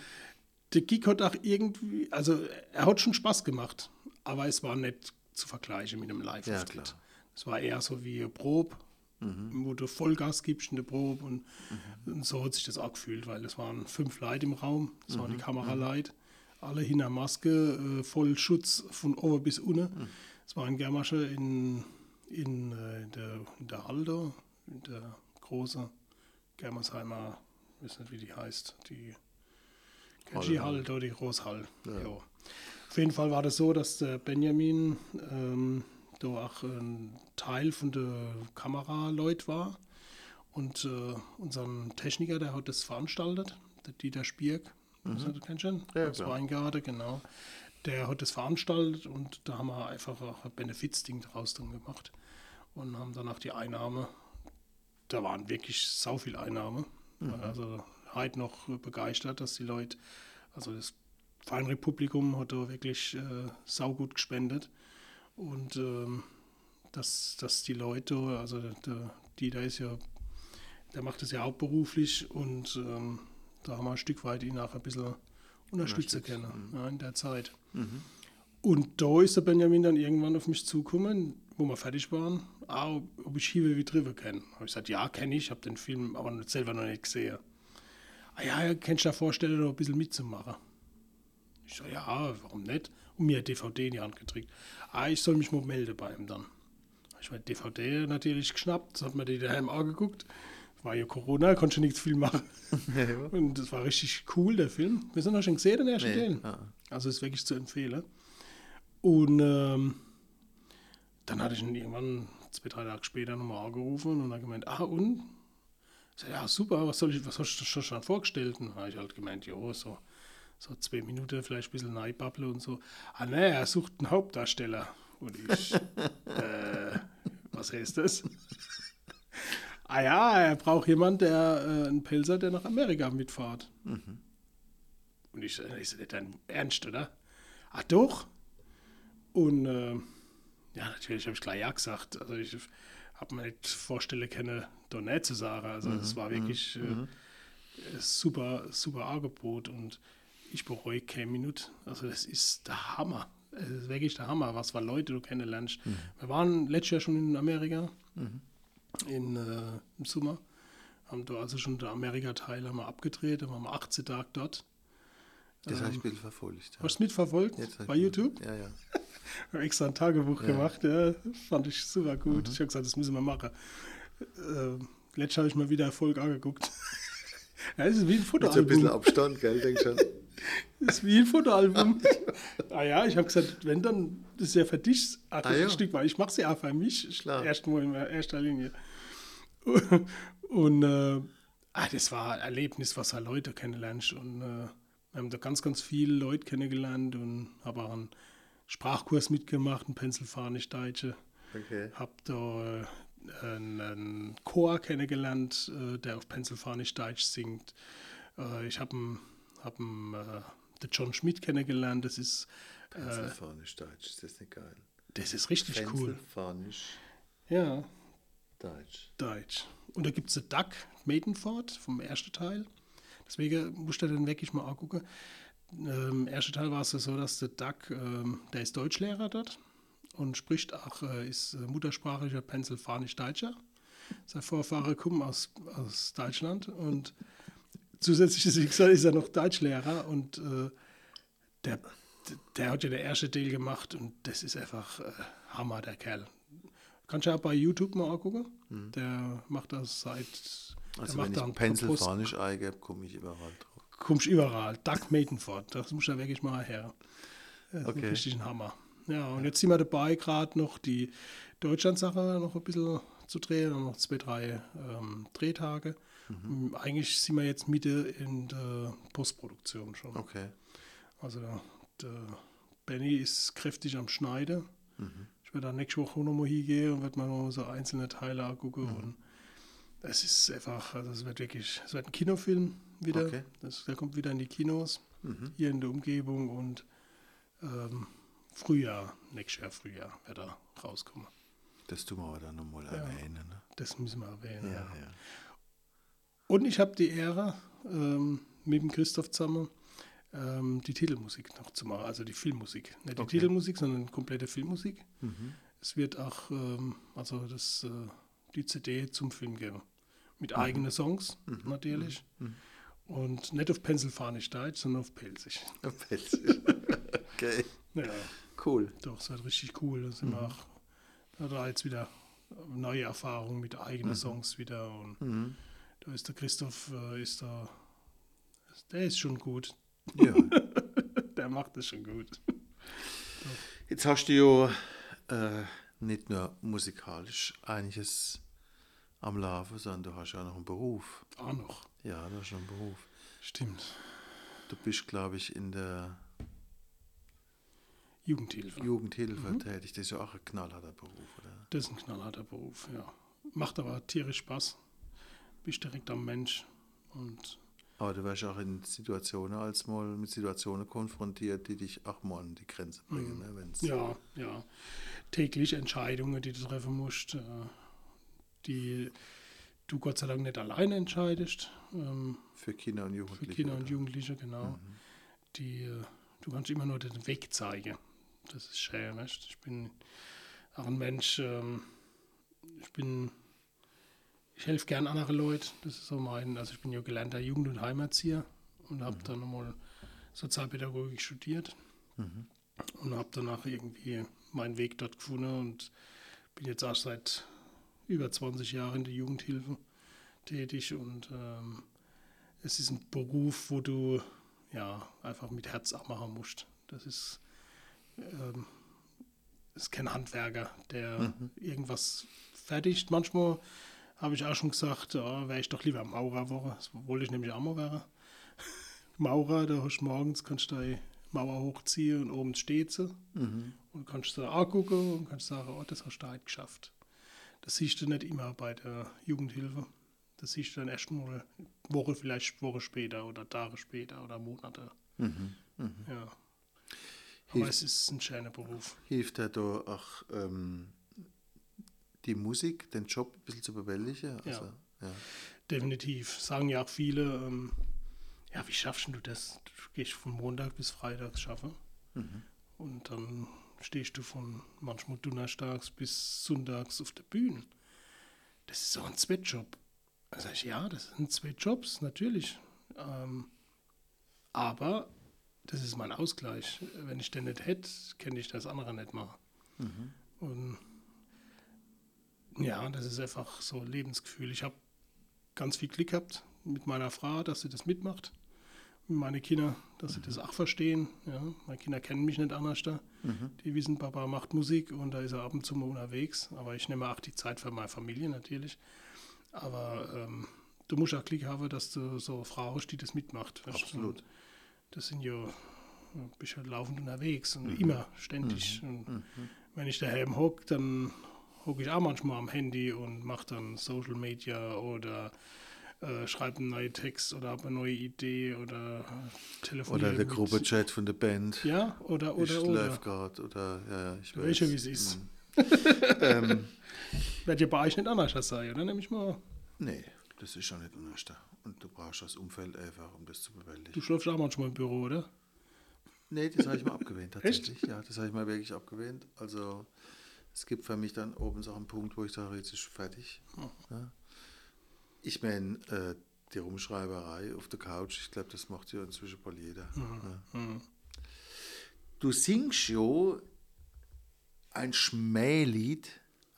der Gig hat auch irgendwie, also er hat schon Spaß gemacht, aber es war nicht zu vergleichen mit einem Live-Auftritt. Ja, es war eher so wie eine Probe, wo du Vollgas gibst in der Probe und, und so hat sich das auch gefühlt, weil es waren fünf Leute im Raum, es waren die Kameraleute, alle hinter Maske, äh, voll Schutz von oben bis unten. Es war ein Germasche in, in, äh, in, der, in der Halde, in der großen Germersheimer, ich weiß nicht, wie die heißt, die Kenji Hall oder die Großhall. Ja. Auf jeden Fall war das so, dass der Benjamin ähm, da auch ein Teil von der Kameraleut war und äh, unseren Techniker, der hat das veranstaltet, der Dieter Spierk, mhm. das kennst du schon? Ja, Aus. Weingarten, genau. Der hat das veranstaltet und da haben wir einfach auch ein Benefizding draus drin gemacht und haben danach die Einnahme, da waren wirklich sau viel Einnahme. Also heute noch begeistert, dass die Leute, also das Feinrepublikum hat da wirklich äh, saugut gespendet und ähm, dass, dass die Leute, also der Dieter ist ja, der macht das ja hauptberuflich und ähm, da haben wir ein Stück weit ihn auch ein bisschen unterstützen Unterstützt, können ja, in der Zeit. Mhm. Und da ist der Benjamin dann irgendwann auf mich zugekommen, wo wir fertig waren, ah, ob ich Hiebe wie Drive kenne. Habe ich gesagt, ja, kenne ich, habe den Film aber selber noch nicht gesehen. Ah ja, ja, kannst du dir vorstellen, da ein bisschen mitzumachen? Ich so, ja, warum nicht? Und mir eine DVD in die Hand gedrückt. Ah, ich soll mich mal melden bei ihm dann. Ich meine, DVD natürlich geschnappt, hat mir die daheim angeguckt. War ja Corona, konnte schon nichts viel machen. Und das war richtig cool, der Film. Wir sind auch schon gesehen, den ersten Teil. Nee, ah. Also ist wirklich zu empfehlen. Und ähm, dann hatte ich ihn irgendwann zwei, drei Tage später nochmal angerufen und dann gemeint, ah und? Ich sag, ja, super, was, soll ich, was hast du schon, schon vorgestellt? Und dann habe ich halt gemeint, jo, so, so zwei Minuten, vielleicht ein bisschen Neibabble und so. Ah ne, er sucht einen Hauptdarsteller. Und ich, äh, was heißt das? ah ja, er braucht jemanden, der, äh, einen Pelzer, der nach Amerika mitfahrt. Und ich, äh, ist das dein Ernst, oder? Ach doch. Und äh, ja, natürlich habe ich gleich ja gesagt. Also ich habe mir nicht vorstellen können, da nicht zu sagen. Also es war wirklich äh, super, super Angebot und ich bereue keine Minute. Also das ist der Hammer. Es ist wirklich der Hammer, was für Leute du kennenlernst. Wir waren letztes Jahr schon in Amerika, in, äh, im Sommer. Haben da also schon den Amerika-Teil haben wir abgedreht, da waren wir 18 Tage dort. Das habe ich ein bisschen verfolgt. Ja. Hast du es mitverfolgt Jetzt bei YouTube? Ja, ja. Habe extra ein Tagebuch Ja. Mhm. gemacht, ja, fand ich super gut. Ich habe gesagt, das müssen wir machen. Äh, letztes habe ich mal wieder Erfolg angeguckt. ja, das ist wie ein Mit so ein bisschen Fotoalbum. Abstand, gell, denk schon. Das ist wie ein Fotoalbum. ah ja, ich habe gesagt, wenn dann, das ist ja für dich Ah, ja. Stück weit. Ich mache es ja auch für mich, Klar. erst mal in erster Linie. Und äh, ah, das war ein Erlebnis, was halt Leute kennenlernst. Und äh, wir haben da ganz, ganz viele Leute kennengelernt und habe auch einen Sprachkurs mitgemacht, einen Pennsylvanisch-Deutsche. Okay. Habe da äh, einen, Chor kennengelernt, äh, der auf Pennsylvanisch-Deutsch singt. Äh, ich habe einen, hab einen, äh, den John Schmidt kennengelernt. Das ist, äh, Pennsylvanisch Deutsch, ist das nicht geil? das ist richtig cool. Pennsylvanisch Ja, Deutsch. Deutsch. Und da gibt es den Duck Maidenford vom ersten Teil. Deswegen musst du den wirklich mal angucken. Ähm, Im ersten Teil war es ja so, dass der Duck, ähm, der ist Deutschlehrer dort und spricht auch, äh, ist muttersprachlicher Pennsylvanisch-Deutscher. Sein Vorfahre kommen aus, aus Deutschland und zusätzlich ist, wie gesagt, ist er noch Deutschlehrer und äh, der, der hat ja der erste Deal gemacht und das ist einfach äh, Hammer, der Kerl. Kannst du ja bei YouTube mal angucken. Der macht das seit. Also wenn ich einen Pennsylvanisch eingebe, komme ich überall drauf. Kommst überall. Duck Maidenford. Das muss ja wirklich mal her. Das ist Okay. richtig ein Hammer. Ja, und jetzt sind wir dabei, gerade noch die Deutschland-Sache noch ein bisschen zu drehen. Noch zwei, drei ähm, Drehtage. Mhm. Eigentlich sind wir jetzt Mitte in der Postproduktion schon. Okay. Also der, der Benny ist kräftig am Schneiden. Mhm. Ich werde dann nächste Woche nochmal hingehen und werde mal noch so einzelne Teile angucken. Mhm. Und es ist einfach, also es wird wirklich, es wird ein Kinofilm wieder. Okay. Das, der kommt wieder in die Kinos, Mhm. hier in der Umgebung und ähm, Frühjahr, nächstes Jahr Frühjahr wird er rauskommen. Das tun wir aber dann nochmal erwähnen. Ne? Das müssen wir erwähnen. Ja, Ja. ja. Und ich habe die Ehre, ähm, mit dem Christoph zusammen ähm, die Titelmusik noch zu machen, also die Filmmusik. Nicht die Okay. Titelmusik, sondern komplette Filmmusik. Mhm. Es wird auch ähm, also das, äh, die CD zum Film geben. Mit eigenen Songs natürlich. Und nicht auf Pennsylvanisch Deutsch, sondern auf Pelzig. Pelzig. okay. Ja, Cool. doch, es wird richtig cool. Da sind wir auch, da hat er jetzt wieder neue Erfahrungen mit eigenen Songs wieder. Und Mhm. Da ist der Christoph, äh, ist da, der ist schon gut. Ja. Der macht das schon gut. Jetzt hast du ja äh, nicht nur musikalisch einiges am Laufen, sondern du hast ja auch noch einen Beruf. Auch noch. Ja, du hast noch einen Beruf. Stimmt. Du bist, glaube ich, in der Jugendhilfe. Jugendhilfe tätig. Das ist ja auch ein knallharter Beruf, oder? Das ist ein knallharter Beruf, ja. Macht aber tierisch Spaß. Bist direkt am Mensch. Und Aber du wirst auch in Situationen als mal mit Situationen konfrontiert, die dich auch mal an die Grenze bringen. Ne? Wenn's, ja, ja. Täglich Entscheidungen, die du treffen musst, äh, die, du Gott sei Dank nicht alleine entscheidest. Ähm, Für Kinder und für Jugendliche. Kinder und oder? Jugendliche, genau. Die, äh, du kannst immer nur den Weg zeigen. Das ist schön, weißt? Ich bin auch ein Mensch, ähm, ich bin, ich helfe gern anderen Leuten. Das ist so mein, also ich bin ja gelernter Jugend- und Heimerzieher und habe dann nochmal Sozialpädagogik studiert und habe danach irgendwie meinen Weg dort gefunden und bin jetzt auch seit über 20 Jahren in der Jugendhilfe tätig und ähm, es ist ein Beruf, wo du ja einfach mit Herz auch machen musst. Das ist, ähm, ist kein Handwerker, der irgendwas fertigt. Manchmal habe ich auch schon gesagt, ja, wäre ich doch lieber Maurer Woche. Das wollte ich nämlich auch mal werden. Maurer, da hast du morgens kannst du die Mauer hochziehen und oben steht sie. Und kannst du angucken und kannst sagen, oh, das hast du heute geschafft. Das siehst du nicht immer bei der Jugendhilfe. Das siehst du dann erst mal Woche, vielleicht Woche später oder Tage später oder Monate. Ja. Aber Hilft- es ist ein schöner Beruf. Hilft dir da auch ähm, die Musik, den Job ein bisschen zu bewältigen? Ja. Also, ja. Definitiv. Sagen ja auch viele, ähm, ja, wie schaffst du das? Du gehst von Montag bis Freitag schaffen. Und dann stehst du von manchmal donnerstags bis sonntags auf der Bühne. Das ist so ein Zweitjob. Da sag ich, ja, das sind zwei Jobs, natürlich. Ähm, aber das ist mein Ausgleich. Wenn ich den nicht hätte, könnte ich das andere nicht machen. Und ja, das ist einfach so ein Lebensgefühl. Ich habe ganz viel Glück gehabt mit meiner Frau, dass sie das mitmacht. Mit meinen Kindern, dass sie das auch verstehen. Ja, meine Kinder kennen mich nicht anders da. Die wissen, Papa macht Musik und da ist er ab und zu mal unterwegs. Aber ich nehme auch die Zeit für meine Familie natürlich. Aber ähm, du musst auch Glück haben, dass du so eine Frau hast, die das mitmacht. Absolut. Das sind ja, ja bist halt laufend unterwegs und immer, ständig. Und wenn ich daheim hock, dann hocke ich auch manchmal am Handy und mache dann Social Media oder äh, schreibe einen neuen Text oder habe eine neue Idee oder äh, telefoniere Oder der mit- Gruppechat von der Band. Ja, oder, ich oder, oder. läuft gerade. Oder, ja, ja, ich weißt ja, wie es ist. ähm, Wird ja bei euch nicht anders sein, oder? Nehme ich mal. nee, das ist schon nicht anders. Und du brauchst das Umfeld einfach, um das zu bewältigen. Du schläfst auch manchmal im Büro, oder? Nee, das habe ich mal abgewähnt, tatsächlich. Ja, das habe ich mal wirklich abgewähnt. Also, es gibt für mich dann oben so einen Punkt, wo ich sage, jetzt ist fertig. Ja. Ich meine, äh, die Rumschreiberei auf der Couch, ich glaube, das macht ja inzwischen bald jeder. Ja. Du singst ja ein Schmählied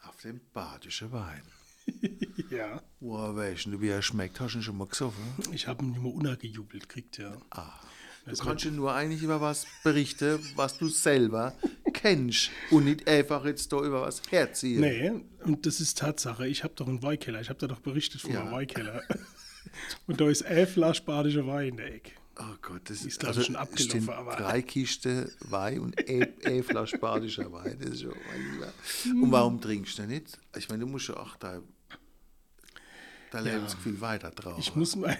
auf dem badischen Wein. Ja. Woher weißt du, wie er schmeckt? Hast du ihn schon mal gesoffen? Ich habe ihn immer untergejubelt gekriegt, ja. Du kannst ja nur eigentlich über was berichten, was du selber kennst und nicht einfach jetzt da über was herziehen. Nee, und das ist Tatsache. Ich habe doch einen Weinkeller. Ich habe da doch berichtet von Ja. einem Weinkeller. und da ist elf Flaschen badischer Wein in der Ecke. Oh Gott, das ist, also, schon abgelaufen, aber- drei Kisten Wein und ein ein Flasche badischer Wein. Das ist schon Lieber. Und warum trinkst du nicht? Ich meine, du musst ja auch dein, dein Ja. Lebensgefühl weiter drauf. Ich muss mein,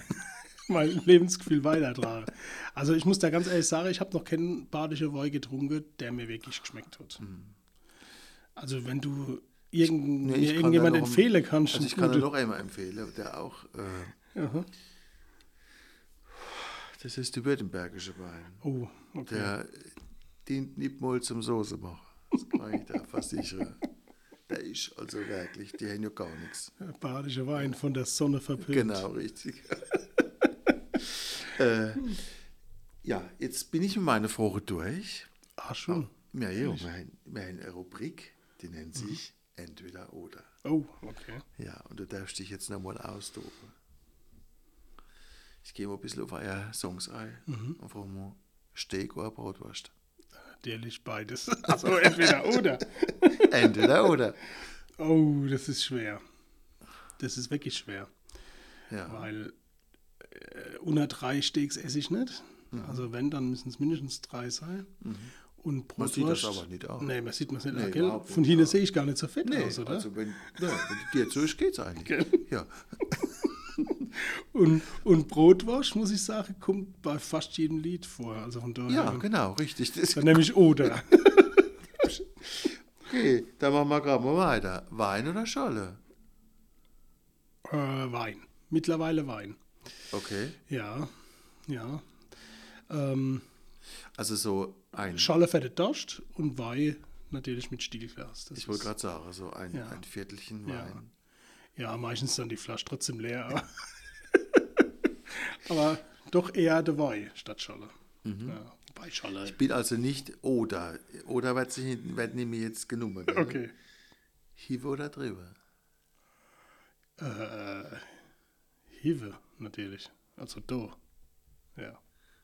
mein Lebensgefühl weitertragen. Also ich muss da ganz ehrlich sagen, ich habe noch keinen badischer Wein getrunken, der mir wirklich geschmeckt hat. Also wenn du irgend, Nee, mir irgendjemand da noch- empfehlen kannst, Also ich kann dir noch einmal empfehlen, der auch, äh, Aha. das ist die württembergische Wein. Oh, okay. Der dient nicht mal zum Soße machen. Das kann ich dir versichern. Der ist also wirklich, die haben ja gar nichts. Badischer Wein von der Sonne verpönt. Genau, richtig. Äh, ja, jetzt bin ich mit meiner Frage durch. Ah, schon. Ja, ja, wir haben, wir haben eine Rubrik, die nennt sich Entweder oder. Oh, okay. Ja, und du darfst dich jetzt nochmal austoben. Ich gehe mal ein bisschen auf eure Songs ein und frage mal, Steak oder Brotwurst? Natürlich beides. Also entweder oder. Entweder oder. Oh, das ist schwer. Das ist wirklich schwer. Ja. Weil äh, unter drei Steaks esse ich nicht. Mhm. Also wenn, dann müssen es mindestens drei sein. Und Man sieht das Brotwurst- aber nicht auch. Nee, man sieht man nicht. Nee, auch, gell? Von hinten sehe ich gar nicht so fett Nee, aus, oder? also wenn, ja, wenn dir ist, geht's eigentlich. Gell? Ja. Und, und Brotwurst, muss ich sagen, kommt bei fast jedem Lied vor. Also von daher. ja, genau, richtig. Das, Dann nehme ich oder. okay, dann machen wir gerade mal weiter. Wein oder Scholle? Äh, Wein. Mittlerweile Wein. Okay. Ja, ja. Ähm, Also so ein, Schale fette Dost und Wein natürlich mit Stielglas. Das ich wollte gerade sagen, so ein, Ja. ein Viertelchen Ja. Wein. Ja, meistens dann die Flasche trotzdem leer. Aber, doch eher der Wein statt Schale. Ja, bei Schale. Ich bin also nicht Oder. Oder wird, sich, wird mir jetzt genommen. gell? Okay. Hiebe oder drüber? Äh, Hive natürlich. Also do. Ja.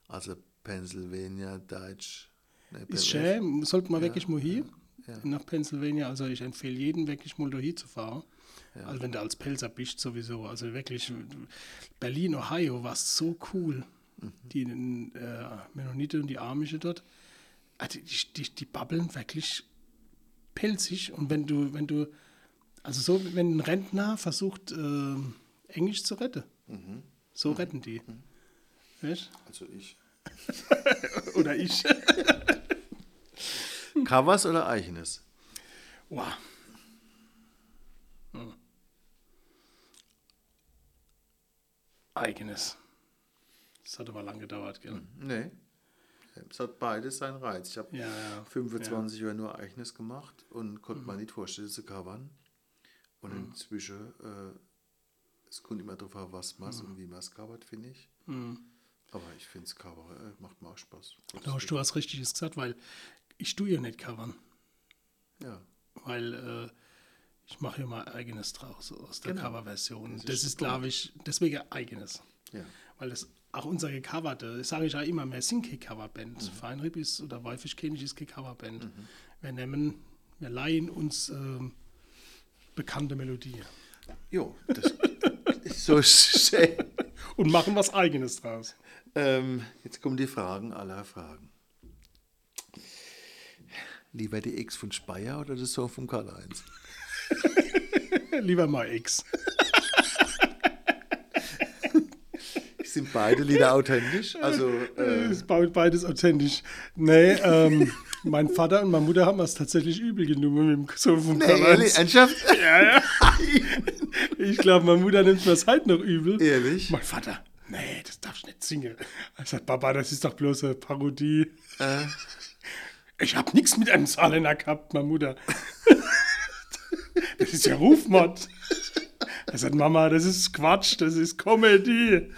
Also Pennsylvania, Deutsch. ne, Ist schön, sollte man Ja, wirklich mal hier ja. nach Pennsylvania. Also ich empfehle jedem wirklich mal da hier zu fahren. Also wenn du als Pelzer bist sowieso. Also wirklich Berlin, Ohio war so cool. Mhm. Die äh, Mennoniten und die Amische dort. Die, die, die, die babbeln wirklich pelzig. Und wenn du, wenn du, also so, wenn ein Rentner versucht, äh, Englisch zu retten, Mhm. so retten die. Weißt? Also ich. Oder ich. Covers oder Eichenes? Wow. Hm. Eigenes. Das hat aber lang gedauert, gell? Nee. Es hat beides seinen Reiz. Ich habe Ja, ja. 25 Jahre nur Eichnes gemacht und konnte Mhm. mir nicht vorstellen zu covern. Und inzwischen, äh, es kommt immer darauf an, was man Mhm. und wie man es covert, finde ich. Aber ich finde es Cover äh, macht mir auch Spaß. Da hast du was Richtiges gesagt, weil ich tue ja nicht covern. Ja. Weil äh, ich mache ja mein eigenes draus aus der Genau. Coverversion. Das Das, ist ist, glaube ich, deswegen eigenes. Ja. Weil das auch unser gecoverte, das sage ich ja immer, wir sind Coverband. Mhm. Feinripp ist oder Weifisch König ist Coverband. Wir nehmen, wir leihen uns ähm, bekannte Melodien Jo, das ist so schön. und machen was eigenes draus. Ähm, jetzt kommen die Fragen aller Fragen. Lieber die Ex von Speyer oder das Song von Karl-Heinz? Lieber mal X. Sind beide Lieder authentisch? Also, äh, baut beides authentisch. Nee, ähm, mein Vater und meine Mutter haben es tatsächlich übel genommen mit dem Sohn von nee, Karl-Heinz. ernsthaft? Ja, ja. Ich glaube, meine Mutter nimmt mir das halt noch übel. Ehrlich? Mein Vater, nee, das darfst du nicht singen. Er sagt, Papa, das ist doch bloß eine Parodie. Äh, Ich habe nichts mit einem Saarländer gehabt, meine Mutter. Das ist ja Rufmord. Er sagt, Mama, das ist Quatsch, das ist Comedy.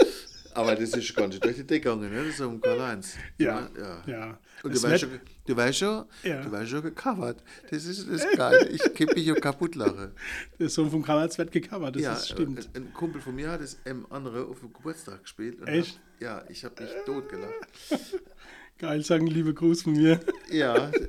aber das ist nicht durch die Decke gegangen, ne? Das Song von Karl-Heinz. Ja, ja. ja. Und Es du weißt, schon, du weißt schon, Ja. du weißt schon gecovert. Das ist, das ist geil. Ich kipp mich ja kaputt lachen. Der Song von Karl-Heinz wird gecovert, das ja, ist, stimmt. äh, Ein Kumpel von mir hat das M andere auf dem Geburtstag gespielt. und Echt? Hat, ja, ich habe mich totgelacht. Geil, sagen liebe Gruß von mir. Ja,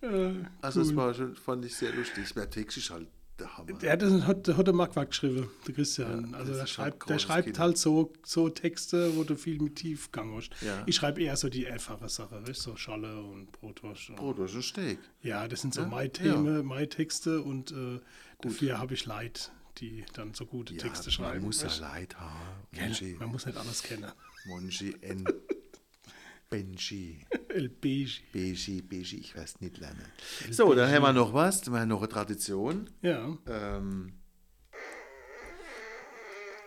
Äh, also es cool. war schon, fand ich sehr lustig. Der Text ist halt der Hammer. Der hat, das, hat, hat der Marquardt geschrieben, der Christian. Ja, also der schreibt, der schreibt Kino. halt so, so Texte, wo du viel mit Tiefgang hast. Ja. Ich schreibe eher so die einfache Sache, weißt, so Schalle und Brotwurst. Und, Brot durch ein Steak. Ja, das sind so Ja, meine Themen, meine Texte und äh, dafür habe ich Leid, die dann so gute Texte man schreiben. muss ja? Leid haben. Man muss nicht alles kennen. Monchi, N, Benji, El Beige. Beji, Beji, ich weiß nicht lernen. So, dann haben wir noch was. Wir haben noch eine Tradition. Ja. Ähm,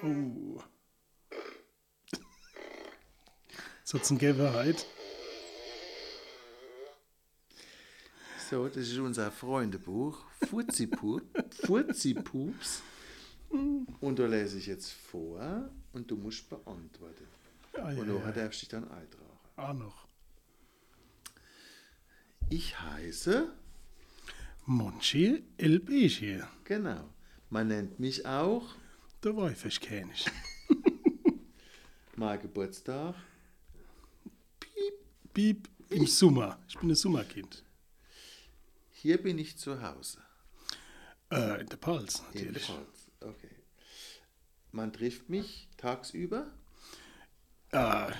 Oh. So zum Geberheit. so, das ist unser Freundebuch. Furzipup, Furzipups. Und da lese ich jetzt vor und du musst beantworten. Ja, Und nachher ja. darfst du dich dann eintragen. Ah, noch. Ich heiße, Monchi El Beige. genau, man nennt mich auch, Der Weifischkönig. mein Geburtstag, Piep im Sommer. Ich bin ein Sommerkind. hier bin ich zu Hause. Äh, in der Pals, In natürlich. Pfalz. Okay. Man trifft mich tagsüber. Äh,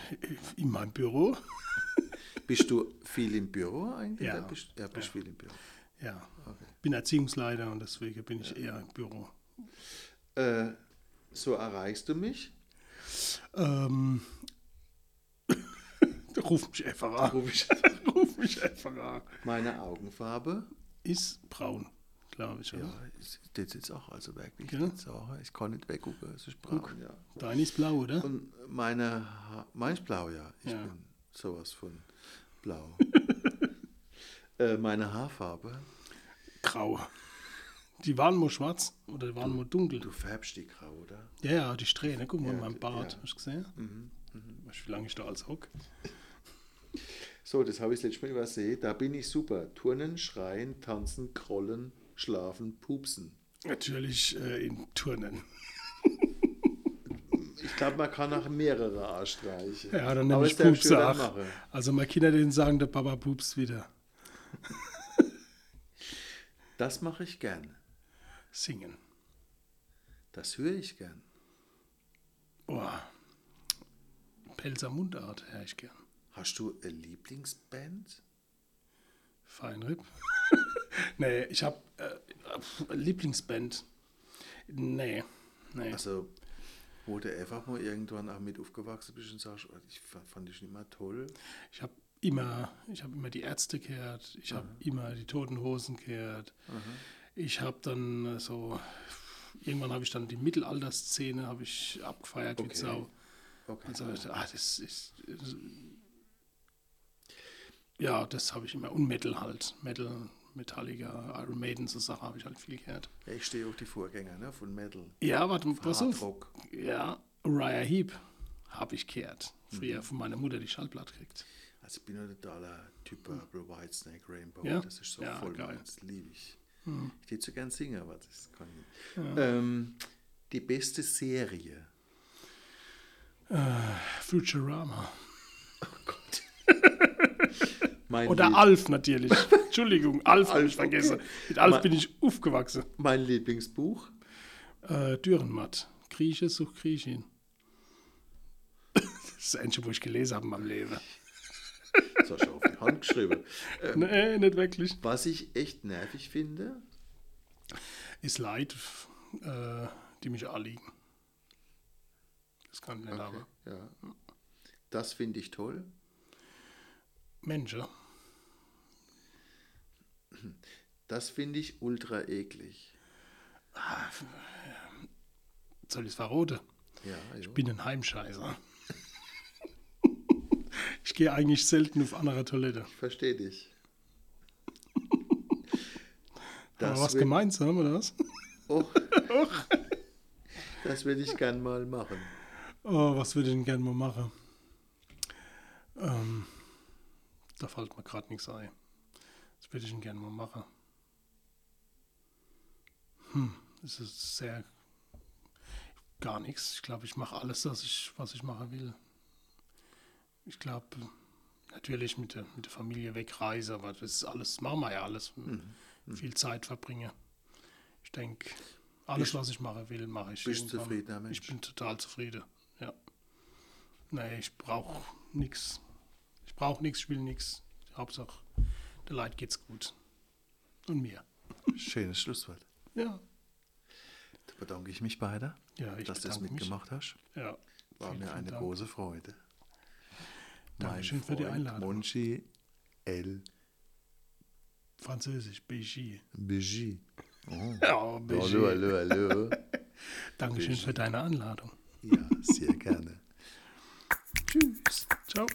in meinem Büro. Bist du viel im Büro eigentlich? Ja. Ja, bist, ja, bist viel im Büro. Ja. Okay. Bin Erziehungsleiter und deswegen bin ich eher im Büro. Äh, so erreichst du mich. Ähm, ruf mich einfach an. Ruf ich Ruf mich einfach an. meine Augenfarbe. Ist braun, glaube ich. Oder? Ja, ich- das ist auch, also wirklich. Das auch, ich kann nicht weggucken, es ist braun, ja. Deine ist blau, oder? Und meine, mein ist blau, ja. Ich Ja. bin sowas von blau. äh, meine Haarfarbe, Grau. Die waren mal schwarz oder die waren mal dunkel. du färbst die grau, oder? Ja, ja, die Strähne, guck mal, Ja, in meinem Bart. ja. Hast du gesehen? Mhm. Weißt du, wie lange ich da als hock? So, das habe ich das letzte Mal übersehen. Da bin ich super. Turnen, schreien, tanzen, krollen, schlafen, pupsen. Natürlich äh, in Turnen. Ich glaube, man kann auch mehrere A streichen. Ja, dann nehme ich Pupse auch. Also meine Kinder, denen sagen, der Papa pupst wieder. Das mache ich gern. Singen. Das höre ich gern. Oh. Pelzer Mundart, höre ich gern. Hast du eine Lieblingsband? Feinripp. Nee, ich habe äh, Lieblingsband. Nee, nee. Also, wo du einfach mal irgendwann auch mit aufgewachsen bist und sagst, oh, ich fand, fand ich nicht mehr toll. Ich habe immer, ich habe immer die Ärzte gehört, ich habe immer die Toten Hosen gehört. Ich habe dann äh, so, irgendwann habe ich dann die Mittelalterszene habe ich abgefeiert wie Okay. Sau. Okay. Also, ah, das ist, ist ja, das habe ich immer. Und Metal halt, Metal, Metallica, Iron Maiden, so Sachen habe ich halt viel gehört. Ja, ich stehe auf die Vorgänger ne, von Metal. Ja, warte, pass auf. Hardrock. Ja, Uriah Heep habe ich gehört. Früher von meiner Mutter die Schallplatte gekriegt. Also ich bin ein totaler Typ Purple, White Snake, Rainbow. Ja? Das ist so Ja, voll geil. Meins, liebe ich. Ich hätte so gern singen, aber das kann ich nicht. Ähm, die beste Serie. Futurama. Mein Oder Lieb- Alf natürlich. Entschuldigung, Alf habe ich Alf, okay. vergessen. Mit Alf Ma- bin ich aufgewachsen. Mein Lieblingsbuch. Äh, Dürrenmatt. Grieche sucht Griechin. Das ist das Einzige, wo ich gelesen habe in meinem Leben. Das hast du auf die Hand geschrieben. Ähm, Nee, nicht wirklich. was ich echt nervig finde, Ist Leid, äh, die mich anliegen. Das kann ich nicht haben. ja, das finde ich toll. Menschen. Das finde ich ultra eklig. Soll ich es verroten? Ja. Ich bin ein Heimscheißer. ich gehe eigentlich selten auf andere Toilette. Ich verstehe dich. Aber was will- gemeinsam, oder was? Oh. Das will ich gern mal machen. Oh, was würde ich denn gerne mal machen? Ähm, da fällt mir gerade nichts ein. Würde ich denn gerne mal machen? Hm, das ist sehr. Gar nichts. Ich glaube, ich mache alles, was ich, was ich machen will. Ich glaube, natürlich mit der, mit der Familie wegreise, aber das ist alles, machen wir ja alles. Viel Zeit verbringe. Ich denke, alles, Bist- was ich machen will, mache ich. bist irgendwann. zufriedener Mensch? Ich bin total zufrieden. Ja. Nee, ich brauche nichts. Ich brauche nichts, ich will nichts. Hauptsache, der Leid geht's gut. Und mir. Schönes Schlusswort. Ja. Da bedanke ich mich bei dir, Ja, ich dass du es bedanke mich. mitgemacht hast. Ja. War Vielen, mir eine Dank. große Freude. Dankeschön für die Einladung. Monchi L. Französisch, Béji. Beji. Oh. Ja, Hallo, Béji. hallo, hallo. Dankeschön für deine Einladung. Ja, sehr gerne. Tschüss. Ciao.